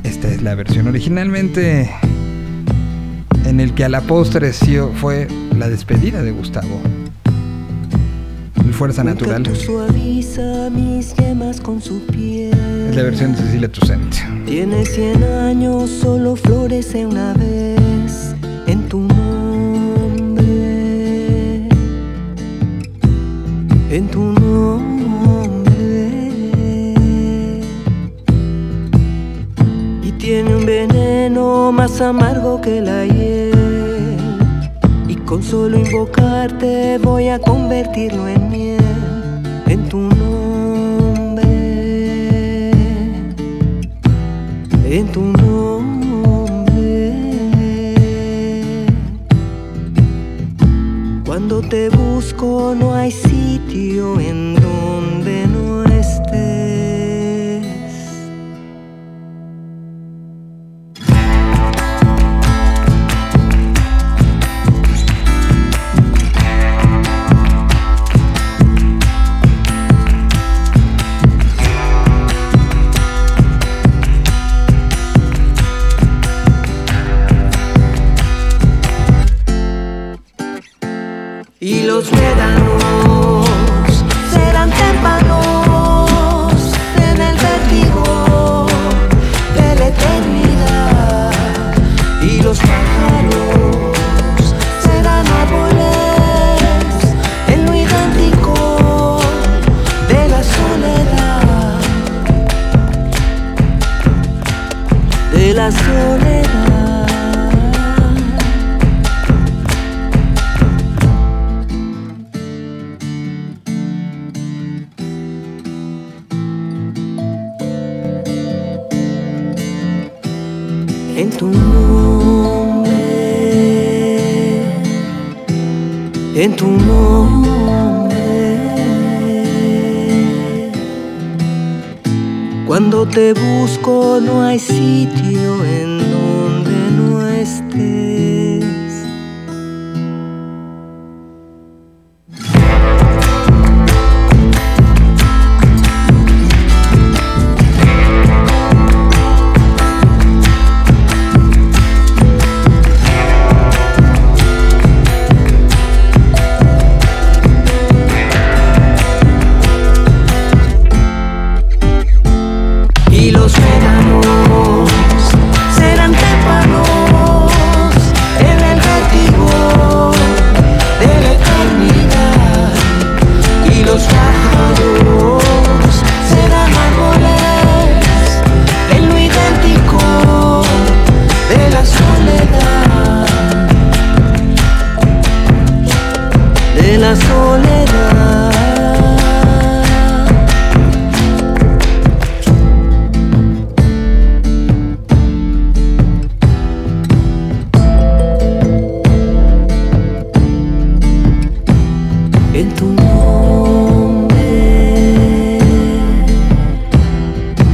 esta es la versión originalmente en el que a la postre fue la despedida de Gustavo. Su piel. Es la versión de Cecilia Toussaint. Tiene 100 años, solo florece una vez en tu nombre. En tu nombre. Y tiene un veneno más amargo que la hiel. Con solo invocarte voy a convertirlo en miel. En tu nombre en tu nombre. Cuando te busco no hay sitio en la soledad. en tu nombre, en tu nombre. Cuando te busco no hay sitio en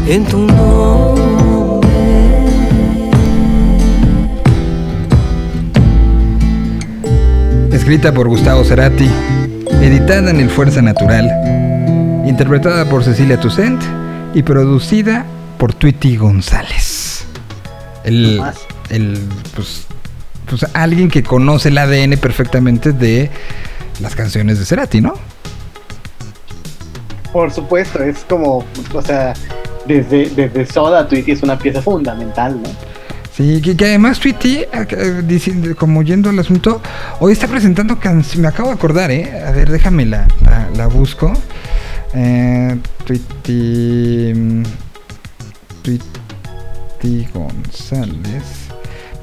en tu nombre. Escrita por Gustavo Cerati, editada en el Fuerza Natural, interpretada por Cecilia Toussaint y producida por Tweety González. El, el pues, pues alguien que conoce el ADN perfectamente de las canciones de Cerati, ¿no? Por supuesto, es como, o sea, desde, desde Soda, Tweety es una pieza fundamental, ¿no? Sí, que, que además Tweety, eh, diciendo- como yendo al asunto, hoy está presentando canciones, me acabo de acordar, ¿eh? A ver, déjame la, la, busco. Eh, mm, Tweety González.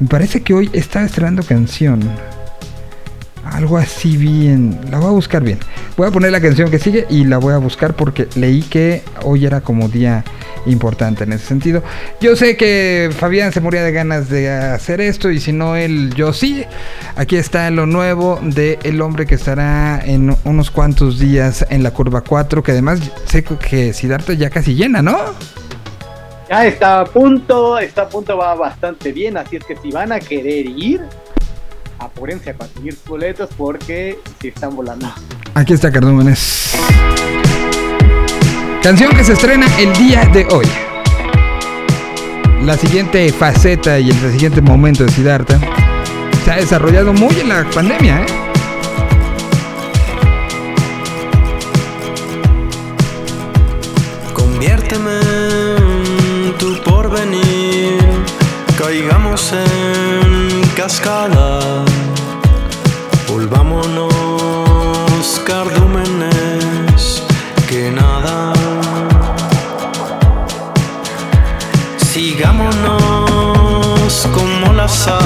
Me parece que hoy está estrenando canción. Algo así bien. La voy a buscar bien. Voy a poner la canción que sigue y la voy a buscar porque leí que hoy era como día importante en ese sentido. Yo sé que Fabián se moría de ganas de hacer esto y si no él, yo sí. Aquí está lo nuevo de El hombre que estará en unos cuantos días en la curva 4, que además sé que Siddhartha ya casi llena, ¿no? Ya está a punto, está a punto, va bastante bien, así es que si van a querer ir, apúrense a conseguir boletos porque si están volando. Aquí está Cardúmenes. Canción que se estrena el día de hoy. La siguiente faceta y el siguiente momento de Siddhartha se ha desarrollado muy en la pandemia, ¿eh? Conviérteme en tu porvenir, caigamos en cascada, volvámonos cardúmenes como las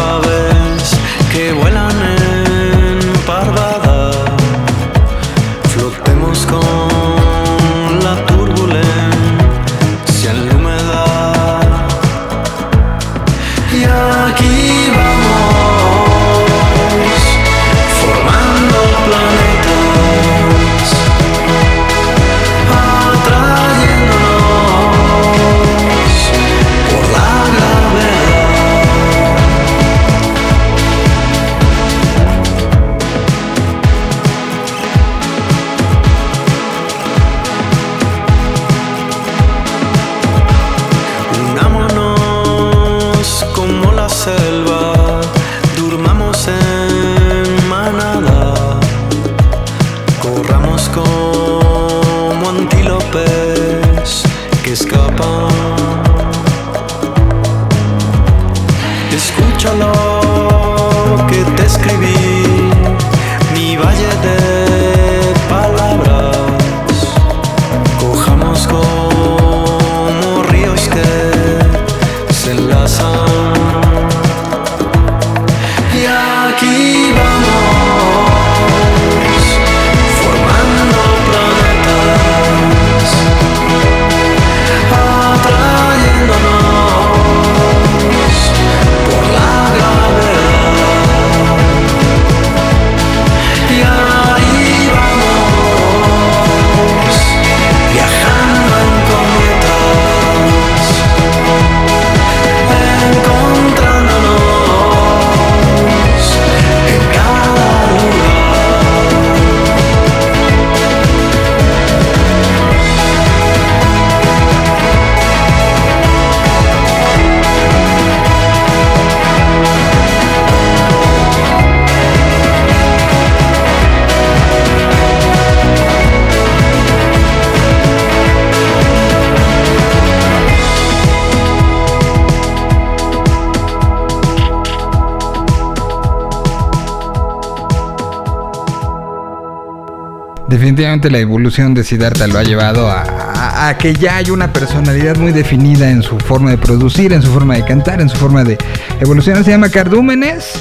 Definitivamente la evolución de Siddhartha lo ha llevado a, que ya hay una personalidad muy definida en su forma de producir, en su forma de cantar, en su forma de evolucionar. Se llama Cardúmenes.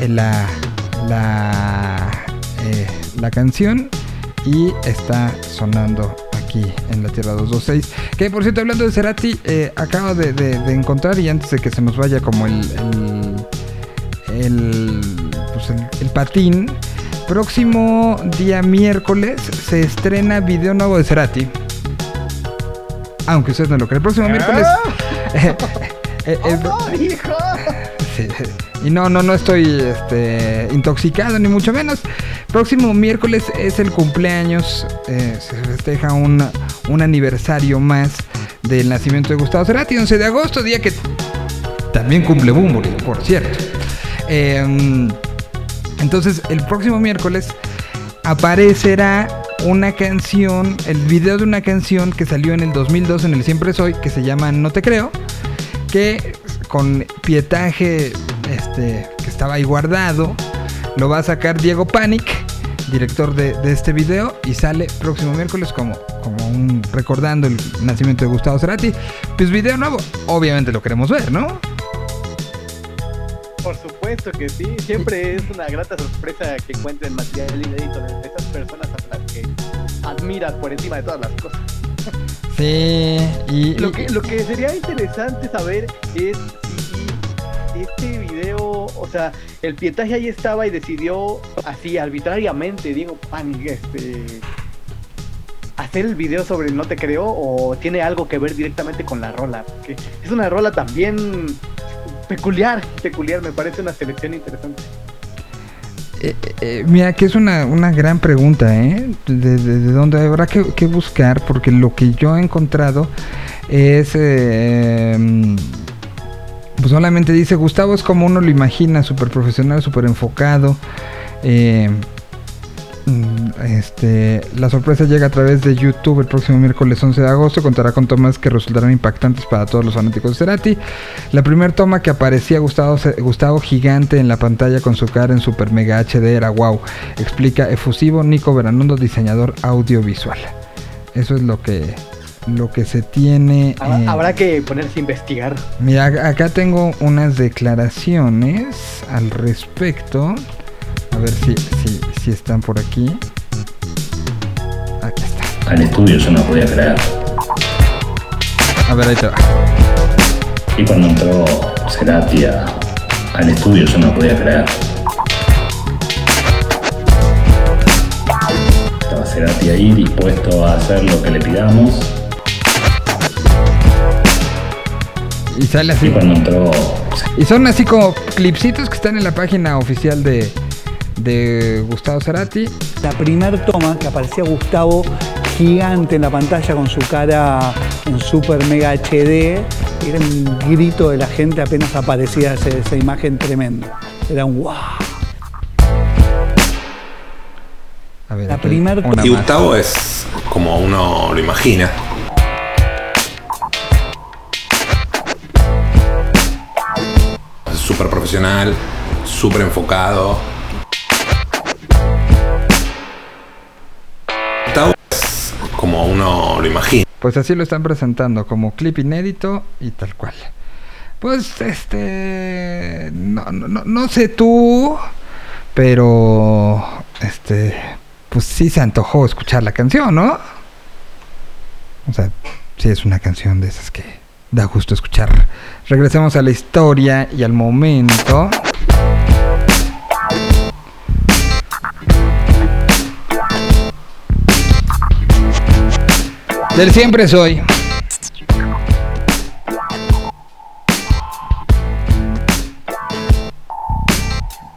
Eh, La, la, eh, la canción y está sonando aquí en la Tierra 226. Que por cierto, hablando de Cerati, eh, acabo de, encontrar y antes de que se nos vaya como el, el, el, pues patín, próximo día miércoles se estrena video nuevo de Cerati. Aunque ustedes no lo creen, el próximo miércoles... eh, eh, eh, ¡Oh, hijo! Sí, Y no, no, no estoy este, intoxicado, ni mucho menos. Próximo miércoles es el cumpleaños. eh, se festeja un, un aniversario más del nacimiento de Gustavo Cerati, 11 de agosto, día que también cumple Bumburi, por cierto. Entonces, el próximo miércoles aparecerá una canción, el video de una canción que salió en el 2002 en el Siempre Soy, que se llama No Te Creo, que con pietaje este, que estaba ahí guardado, lo va a sacar Diego Panic, director de, este video, y sale próximo miércoles como, como un recordando el nacimiento de Gustavo Cerati. Pues video nuevo, obviamente lo queremos ver, ¿no? Por supuesto que sí, siempre es una grata sorpresa que encuentren material inédito de esas personas a las que admiras por encima de todas las cosas. Sí, y, Lo que, lo que sería interesante saber es si este video, o sea, el pietaje ahí estaba y decidió así arbitrariamente, Diego Panic, este, hacer el video sobre el No Te Creo o tiene algo que ver directamente con la rola. Porque es una rola también peculiar, peculiar, me parece una selección interesante. Eh, eh, mira, que es una, una gran pregunta, ¿eh? De, de- de dónde habrá que, que buscar, porque lo que yo he encontrado es... eh, mm, pues solamente dice, Gustavo es como uno lo imagina, súper profesional, súper enfocado. eh, este, la sorpresa llega a través de YouTube el próximo miércoles 11 de agosto. Contará con tomas que resultarán impactantes para todos los fanáticos de Cerati. La primera toma que aparecía Gustavo, Gustavo gigante en la pantalla con su cara en super mega HD era wow. Explica efusivo Nico Veranondo, diseñador audiovisual. Eso es lo que lo que se tiene. Habrá, eh, habrá que ponerse a investigar. Mira, ac- acá tengo unas declaraciones al respecto. A ver si, si, si están por aquí. Aquí está. Al estudio yo no podía creer. A ver, ahí te va. Y cuando entró Cerati a- al estudio yo no podía creer. Estaba Cerati ahí dispuesto a hacer lo que le pidamos. Y sale Y así. cuando entró Y son así como clipsitos que están en la página oficial de, de Gustavo Cerati. La primer toma que aparecía Gustavo gigante en la pantalla con su cara en super mega HD, era un grito de la gente apenas aparecía esa imagen tremenda. Era un wow. A ver, La primer- una Y. Gustavo es como uno lo imagina. Es súper profesional, súper enfocado. Como uno lo imagina. Pues así lo están presentando, como clip inédito y tal cual. Pues este. No, no, no, sé tú, pero. Este. Pues sí se antojó escuchar la canción, ¿no? O sea, sí es una canción de esas que da gusto escuchar. Regresemos a la historia y al momento. Del siempre soy.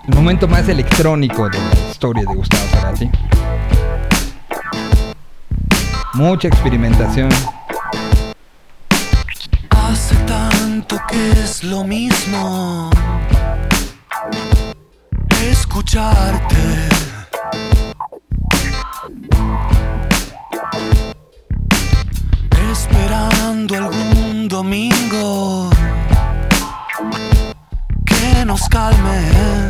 El momento más electrónico de la historia de Gustavo Cerati. Mucha experimentación. Hace tanto que es lo mismo escucharte. Algún domingo que nos calme.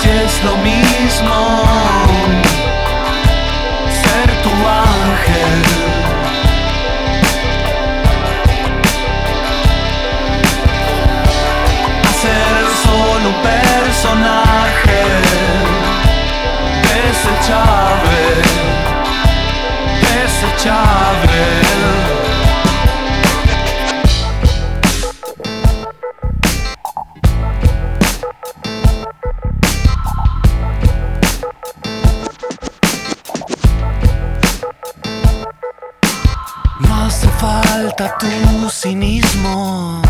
Si es lo mismo tu cinismo.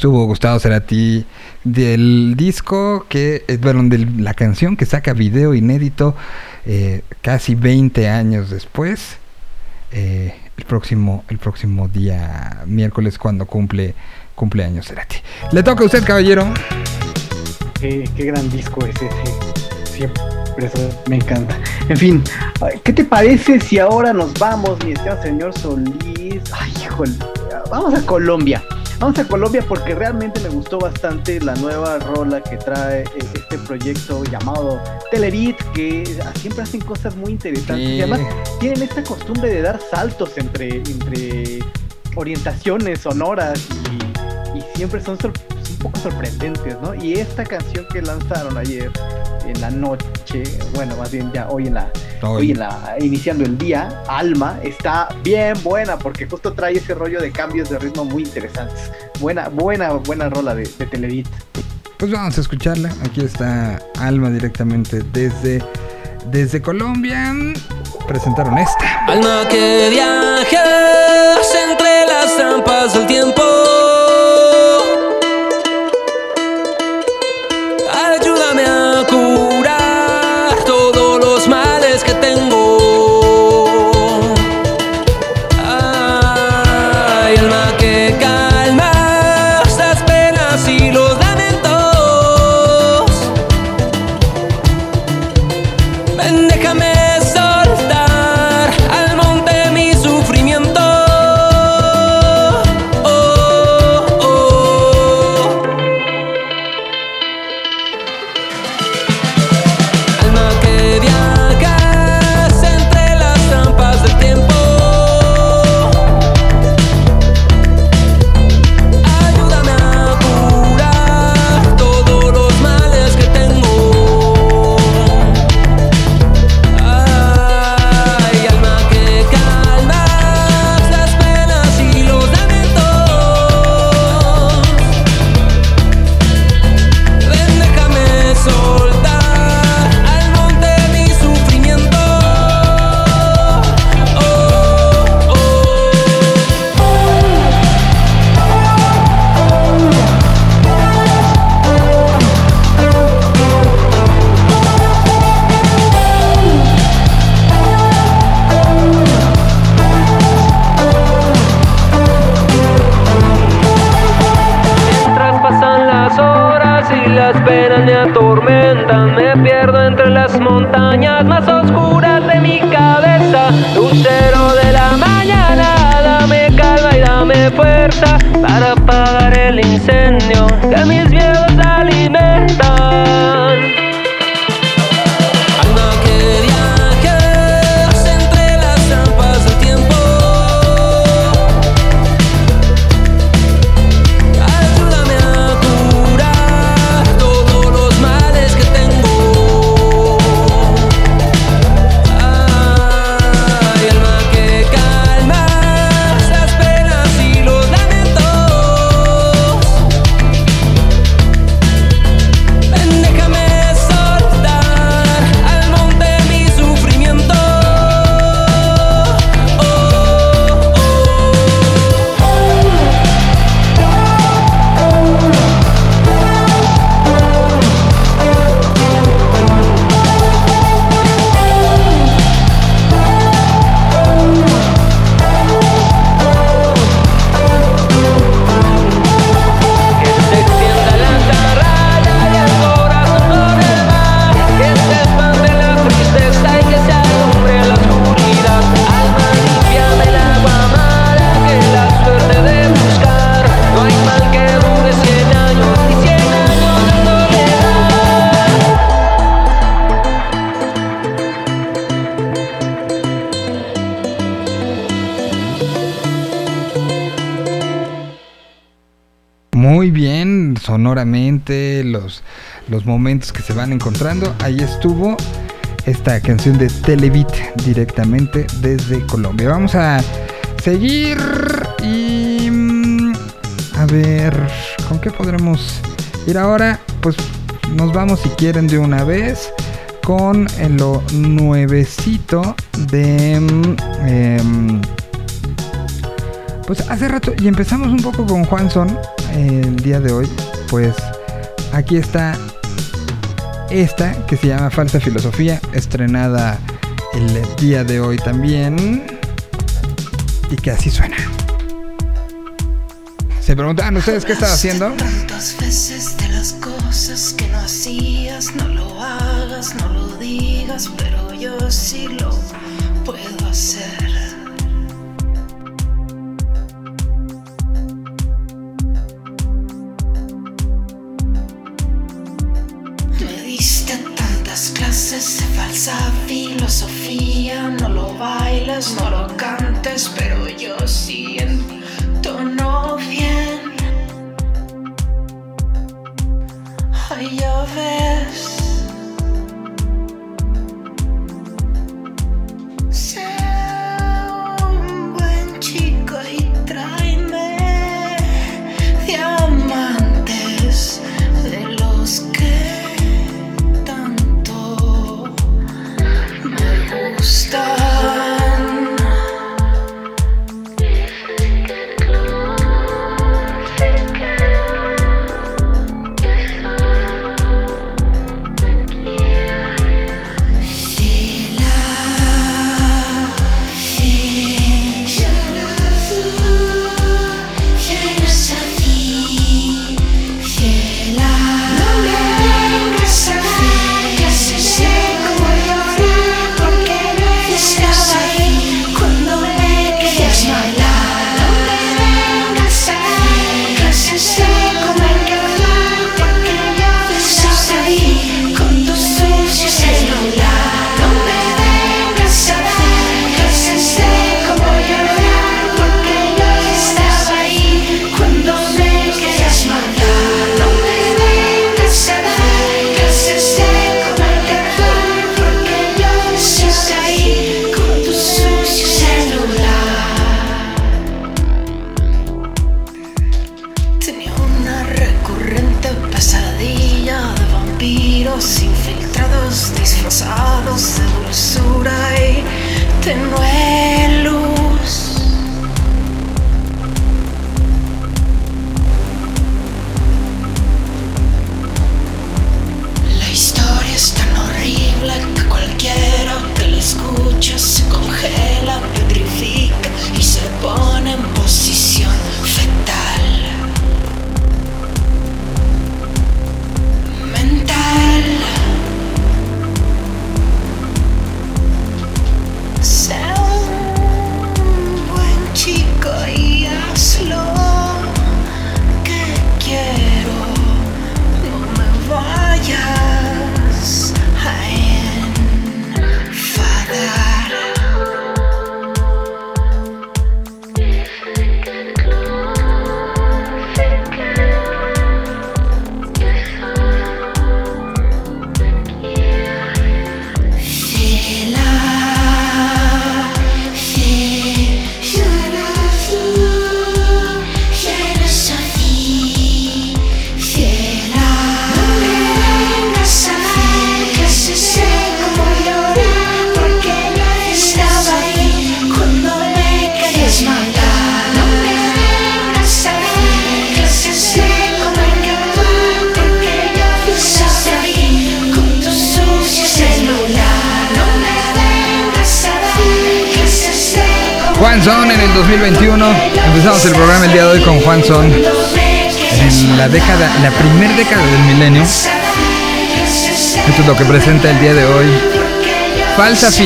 Estuvo Gustavo Cerati del disco que, bueno, de la canción que saca video inédito eh, casi 20 años después. eh, el próximo, el próximo día miércoles cuando cumple cumpleaños Cerati. Le toca a usted, caballero. Qué, gran disco es ese. Siempre me encanta. En fin, ¿qué te parece si ahora nos vamos, mi estimado señor Solís? Ay, híjole, vamos a Colombia. Vamos a Colombia porque realmente me gustó bastante la nueva rola que trae eh, este proyecto llamado Telerit, que siempre hacen cosas muy interesantes. Sí. Y además tienen esta costumbre de dar saltos entre, entre orientaciones sonoras y, y siempre son sor- un poco sorprendentes, ¿no? Y esta canción que lanzaron ayer en la noche, bueno, más bien ya hoy en la, Hoy. hoy en la iniciando el día, Alma está bien buena porque justo trae ese rollo de cambios de ritmo muy interesantes. Buena, buena, buena rola de, de Televit. Pues vamos a escucharla. Aquí está Alma directamente desde, desde Colombia. Presentaron esta. Alma que viajas entre las trampas del tiempo. Там измены los momentos que se van encontrando. Ahí estuvo esta canción de Televit directamente desde Colombia. Vamos a seguir y mm, a ver con qué podremos ir ahora. Pues nos vamos si quieren de una vez con lo nuevecito de... Mm, em, pues hace rato y empezamos un poco con Juanson eh, el día de hoy. Pues aquí está esta que se llama Falsa Filosofía, estrenada el día de hoy también. Y que así suena. Se preguntan ustedes qué estaba haciendo. Tantas veces de las cosas que no hacías, no lo hagas, no lo digas, pero yo sí lo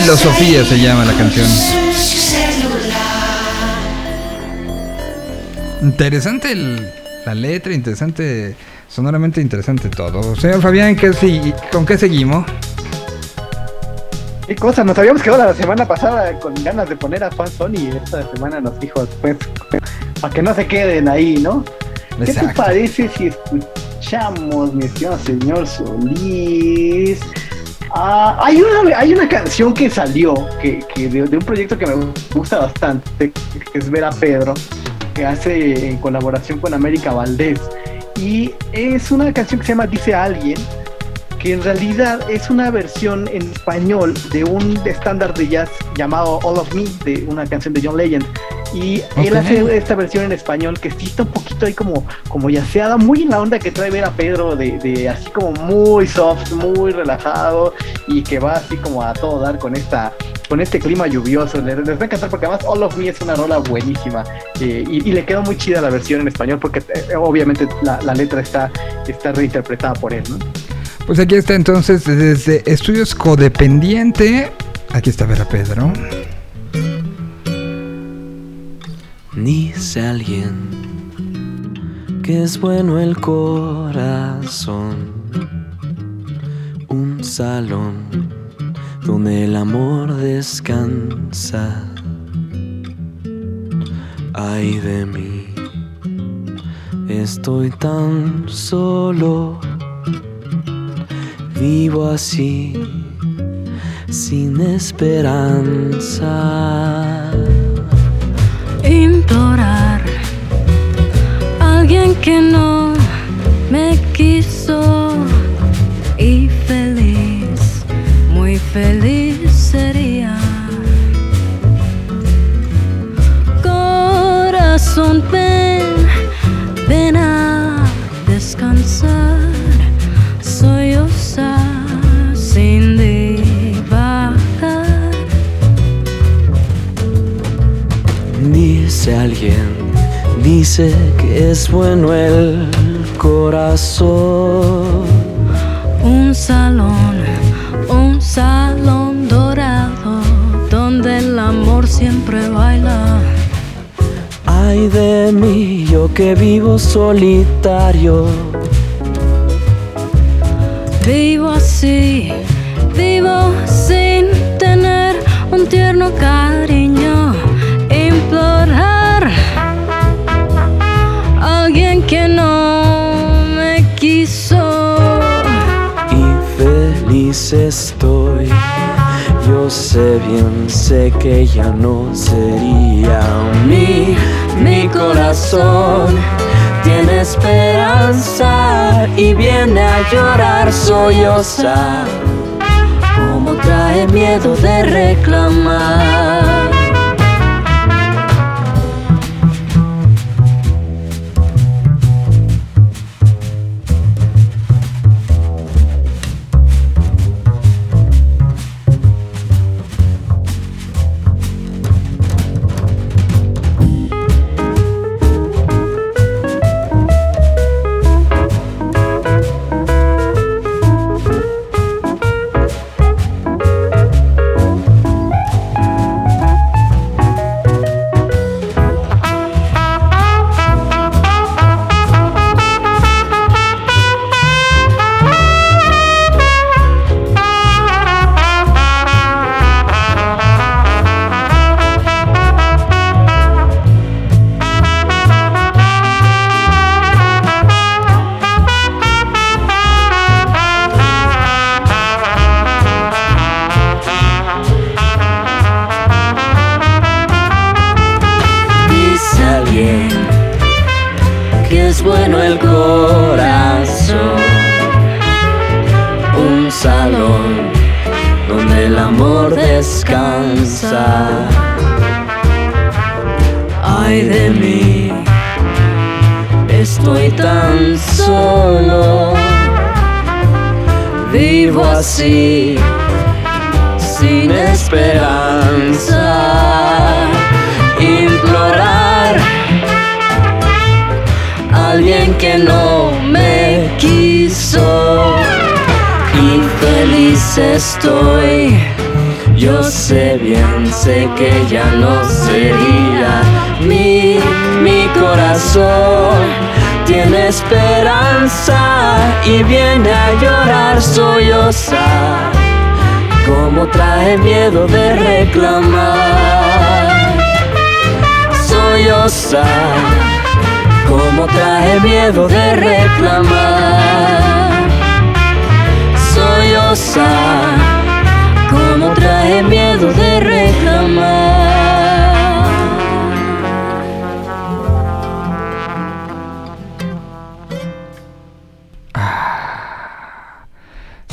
filosofía se llama la canción. Interesante el- la letra, interesante, sonoramente interesante todo. Señor Fabián, ¿qué si- ¿con qué seguimos? Qué cosa, nos habíamos quedado la semana pasada con ganas de poner a Juan Sony y esta semana nos dijo pues para que no se queden ahí, ¿no? ¿Qué te parece si escuchamos, mi señor Solís? Ah, hay, una, hay una canción que salió que, que de, un proyecto que me gusta bastante, que es Vera Pedro, que hace en colaboración con América Valdés. Y es una canción que se llama Dice Alguien, que en realidad es una versión en español de un estándar de jazz llamado All of Me, de una canción de John Legend. Y él hace esta versión en español que sí está un poquito ahí como, como yaceada, muy en la onda que trae ver a Pedro, de, de así como muy soft, muy relajado y que va así como a todo dar con esta con este clima lluvioso. Les, les va a encantar porque además All of Me es una rola buenísima eh, y, y le quedó muy chida la versión en español porque eh, obviamente la, la letra está, está reinterpretada por él, ¿no? Pues aquí está entonces desde Estudios Codependiente. Aquí está Vera Pedro. Dice alguien que es bueno el corazón, un salón donde el amor descansa. Ay de mí, estoy tan solo, vivo así, sin esperanza. Alguien que no me quiso y feliz, muy feliz dice que es bueno el corazón. Un salón, un salón dorado, donde el amor siempre baila. Ay de mí, yo que vivo solitario. Vivo así, vivo sin tener un tierno cariño. Feliz estoy. Yo sé bien, sé que ya no sería mi, mi corazón. Tiene esperanza y viene a llorar solloza. Como trae miedo de reclamar.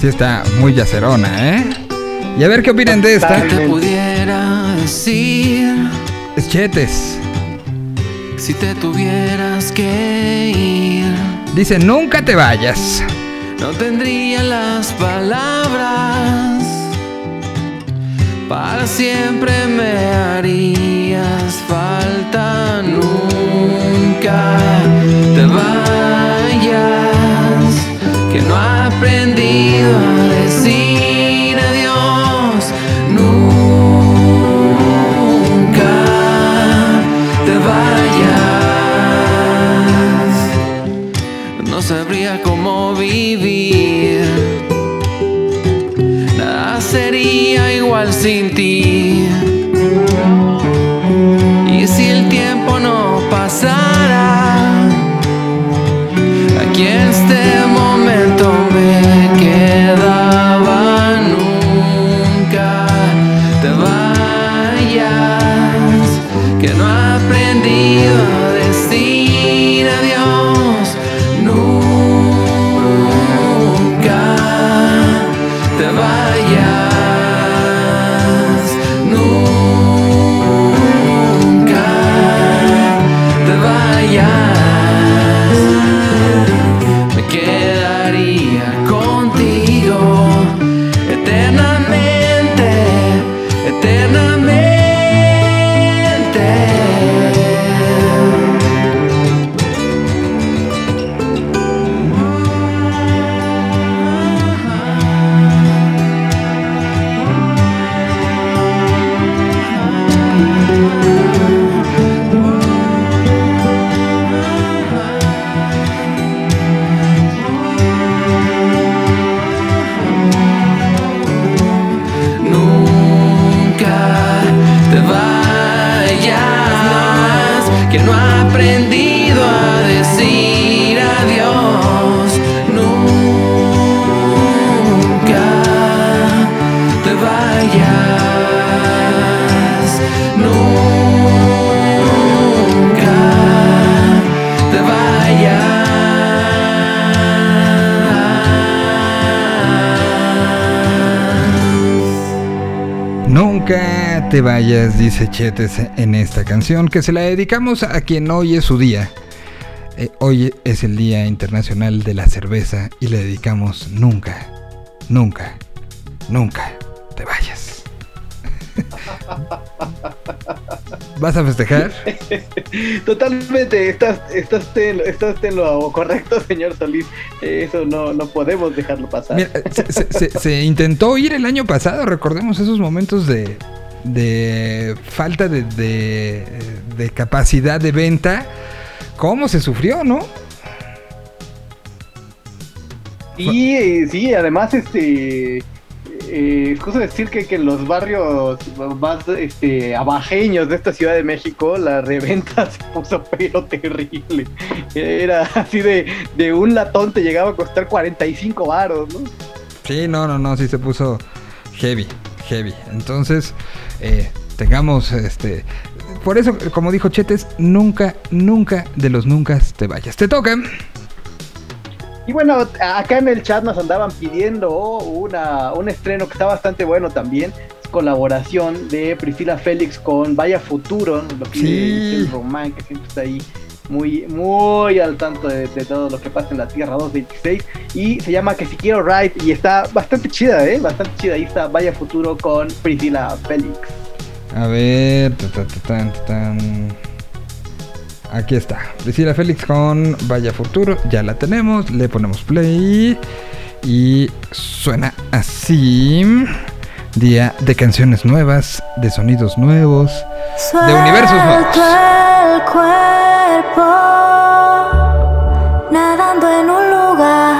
Sí está muy yacerona, ¿eh? Y a ver qué opinan de esta. te pudiera decir Es Chetes. si te tuvieras que ir? Dice, nunca te vayas. No tendría las palabras. Para siempre me harías falta. Nunca te vayas. Aprendido a decir adiós. Nunca te vayas. No sabría cómo vivir. Nada sería igual sin ti. Te vayas, dice Chetes en esta canción, que se la dedicamos a quien hoy es su día. Eh, hoy es el Día Internacional de la Cerveza y le dedicamos nunca, nunca, nunca te vayas. ¿Vas a festejar? Totalmente, estás, estás, en, estás en lo correcto, señor Solís. Eh, Eso no, no podemos dejarlo pasar. Mira, se, se- se- se intentó ir el año pasado, recordemos esos momentos de, de falta de, de- de capacidad de venta. ¿Cómo se sufrió, no? Y eh, sí, además, este. eh, es cosa decir que, que en los barrios más este, abajeños de esta Ciudad de México, la reventa se puso pero terrible. Era así de, de un latón te llegaba a costar 45 varos, ¿no? Sí, no, no, no, sí se puso heavy, heavy. Entonces, eh, tengamos este. Por eso, como dijo Chetes, nunca, nunca de los nunca te vayas. Te toca. Y bueno, acá en el chat nos andaban pidiendo una, un estreno que está bastante bueno también. Es colaboración de Priscila Félix con Vaya Futuro, lo que Sí. el Román, que siempre está ahí muy, muy al tanto de, de todo lo que pasa en la Tierra 226. Y se llama Que si quiero ride y está bastante chida, ¿eh? Bastante chida. Ahí está Vaya Futuro con Priscila Félix. A ver. ta, ta, ta, tan, ta, tan. Aquí está. Priscila Félix con Vaya Futuro. Ya la tenemos. Le ponemos play. Y suena así. Día de canciones nuevas, de sonidos nuevos, de universos nuevos. Nadando en un lugar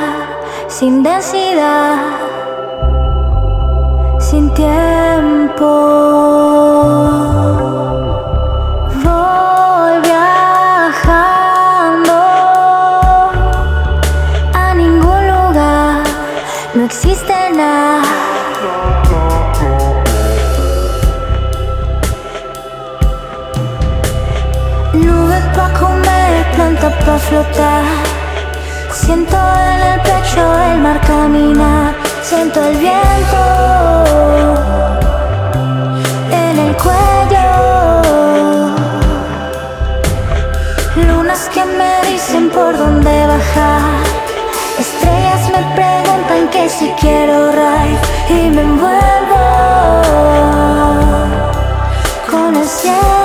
sin densidad, sin tiempo. Flotar. Siento en el pecho el mar caminar. Siento el viento en el cuello. Lunas que me dicen por dónde bajar. Estrellas me preguntan que si quiero ride y me envuelvo con el cielo.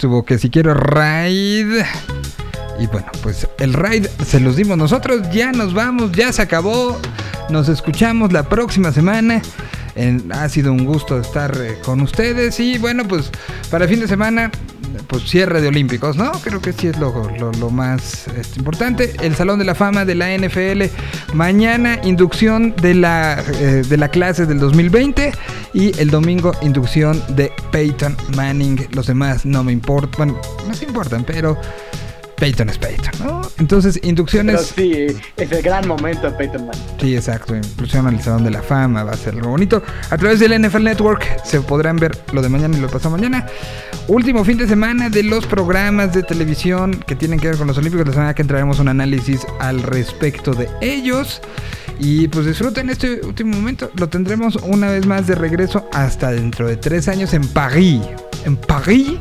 Estuvo que si quiero raid. Y bueno, pues el raid se los dimos nosotros. Ya nos vamos, ya se acabó. Nos escuchamos la próxima semana. Ha sido un gusto estar eh, con ustedes. Y bueno, pues para fin de semana, pues cierre de Olímpicos, ¿no? Creo que sí es lo, lo- lo más este, importante. El Salón de la Fama de la NFL. Mañana, inducción de la, eh, de la clase del 2020. Y el domingo, inducción de Peyton Manning. Los demás no me importan. No se importan, pero Peyton es Peyton, ¿no? Entonces, Pero inducciones. sí, es el gran momento de Peyton Manning. Sí, exacto. Inclusión al Salón de la Fama va a ser algo bonito. A través del NFL Network se podrán ver lo de mañana y lo de pasado mañana. Último fin de semana de los programas de televisión que tienen que ver con los Olímpicos. La semana que entraremos un análisis al respecto de ellos. Y pues disfruten este último momento. Lo tendremos una vez más de regreso hasta dentro de tres años en París. En París.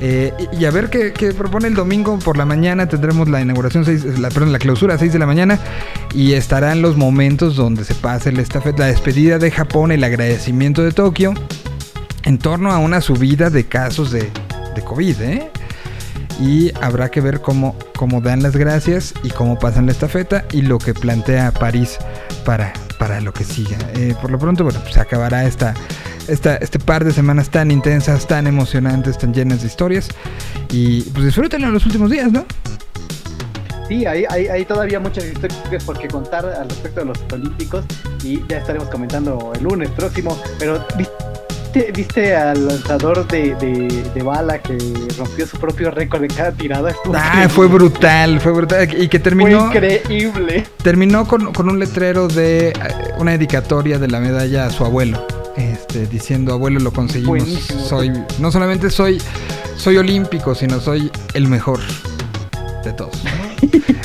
Eh, y, a ver qué, propone el domingo por la mañana. Tendremos la inauguración, seis- perdón, la clausura a 6 de la mañana. Y estarán los momentos donde se pase el estafeta, la despedida de Japón, el agradecimiento de Tokio. En torno a una subida de casos de, de COVID, ¿eh? Y habrá que ver cómo, cómo dan las gracias y cómo pasan la estafeta y lo que plantea París para, para lo que siga. Eh, por lo pronto, bueno, pues se acabará esta, esta, este par de semanas tan intensas, tan emocionantes, tan llenas de historias. Y pues disfrútenlo en los últimos días, ¿no? Sí, hay, hay, todavía muchas historias por qué contar al respecto de los Olímpicos y ya estaremos comentando el lunes próximo. Pero ¿viste, viste al lanzador de, de, de bala que rompió su propio récord de cada tirada? Ah, fue brutal, fue brutal. Y que terminó, Fue increíble. terminó con, con un letrero de eh, una dedicatoria de la medalla a su abuelo. Este, diciendo, abuelo, lo conseguimos. Buenísimo. Soy, no solamente soy, soy olímpico, sino soy el mejor de todos.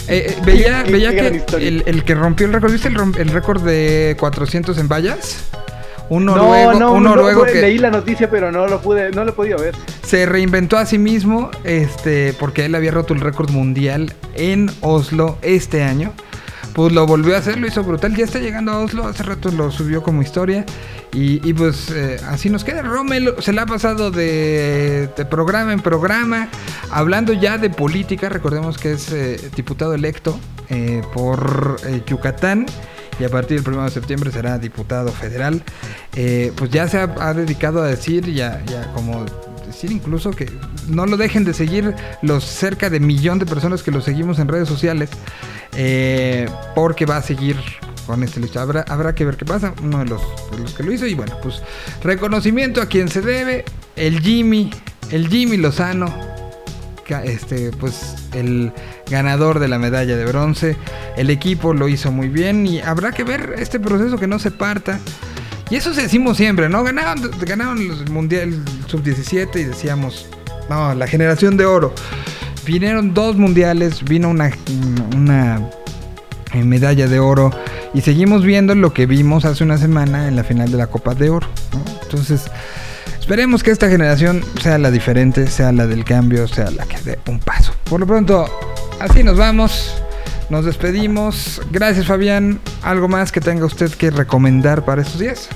Eh, eh, veía veía que el, el que rompió el récord, ¿viste el, el récord de 400 en vallas? Un No, noruego, no, un no, que leí la noticia, pero no lo pude, no lo he podido ver. se reinventó a sí mismo, este, porque él había roto el récord mundial en Oslo este año. Pues lo volvió a hacer, lo hizo brutal. Ya está llegando a Oslo, hace rato lo subió como historia. Y, y pues eh, así nos queda. Rommel se la ha pasado de, de programa en programa, hablando ya de política. Recordemos que es eh, diputado electo eh, por Yucatán y a partir del 1 de septiembre será diputado federal. Eh, pues ya se ha, dedicado a decir, ya, ya como decir incluso que no lo dejen de seguir los cerca de millón de personas que lo seguimos en redes sociales, eh, porque va a seguir con este listo. Habrá, habrá que ver qué pasa, uno de los, de los que lo hizo. Y bueno, pues reconocimiento a quien se debe, el Jimmy, el Jimmy Lozano, este, pues el ganador de la medalla de bronce. El equipo lo hizo muy bien y habrá que ver este proceso que no se parta. Y eso decimos siempre, ¿no? Ganaron, ganaron el Mundial Sub-17 y decíamos, no, la generación de oro. Vinieron dos mundiales, vino una, una eh, medalla de oro y seguimos viendo lo que vimos hace una semana en la final de la Copa de Oro. ¿no? Entonces, esperemos que esta generación sea la diferente, sea la del cambio, sea la que dé un paso. Por lo pronto, así nos vamos. Nos despedimos. Gracias Fabián. ¿Algo más que tenga usted que recomendar para estos días?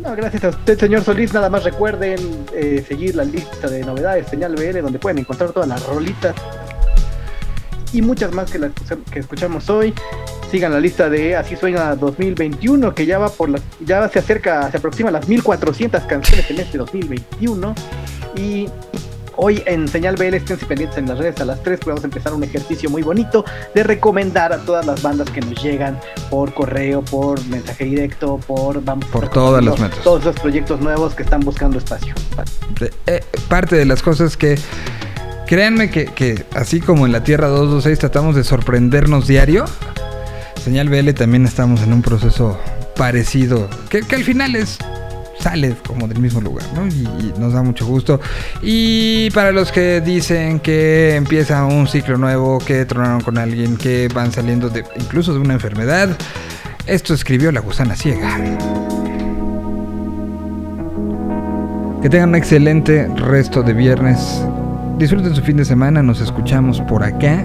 No, gracias a usted, señor Solís. Nada más recuerden eh, seguir la lista de novedades, señal BL, donde pueden encontrar todas las rolitas y muchas más que las que escuchamos hoy. Sigan la lista de Así Suena 2021, que ya va por las, ya se acerca, se aproxima a las 1400 canciones en este 2021. Y hoy en Señal BL estén pendientes en las redes a las 3, pues vamos a empezar un ejercicio muy bonito de recomendar a todas las bandas que nos llegan por correo, por mensaje directo, por vamos Por los compartiendo métodos. Todos los proyectos nuevos que están buscando espacio. Eh, parte de las cosas que créanme que, que así como en la Tierra 226 tratamos de sorprendernos diario, Señal BL también estamos en un proceso parecido, que, al final es sale como del mismo lugar, ¿no? Y, y nos da mucho gusto. Y para los que dicen que empieza un ciclo nuevo, que tronaron con alguien, que van saliendo de incluso de una enfermedad, esto escribió la gusana ciega. Que tengan un excelente resto de viernes. Disfruten su fin de semana, nos escuchamos por acá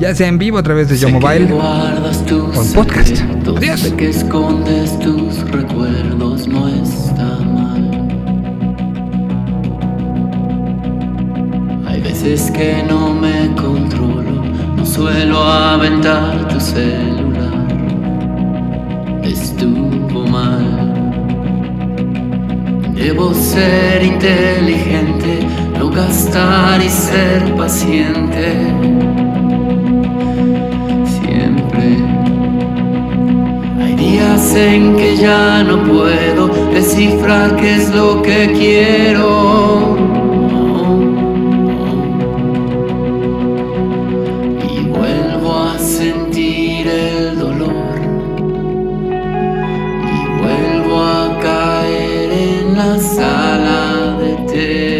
ya sea en vivo a través de Yo Mobile o en podcast. Adiós. Que escondes tus recuerdos, no está mal. Hay veces que no me controlo, no suelo aventar tu celular. Estuvo mal. Debo ser inteligente, no y ser paciente días que ya no puedo descifrar qué es lo que quiero. Y vuelvo a sentir el dolor. Y vuelvo a caer en la sala de té.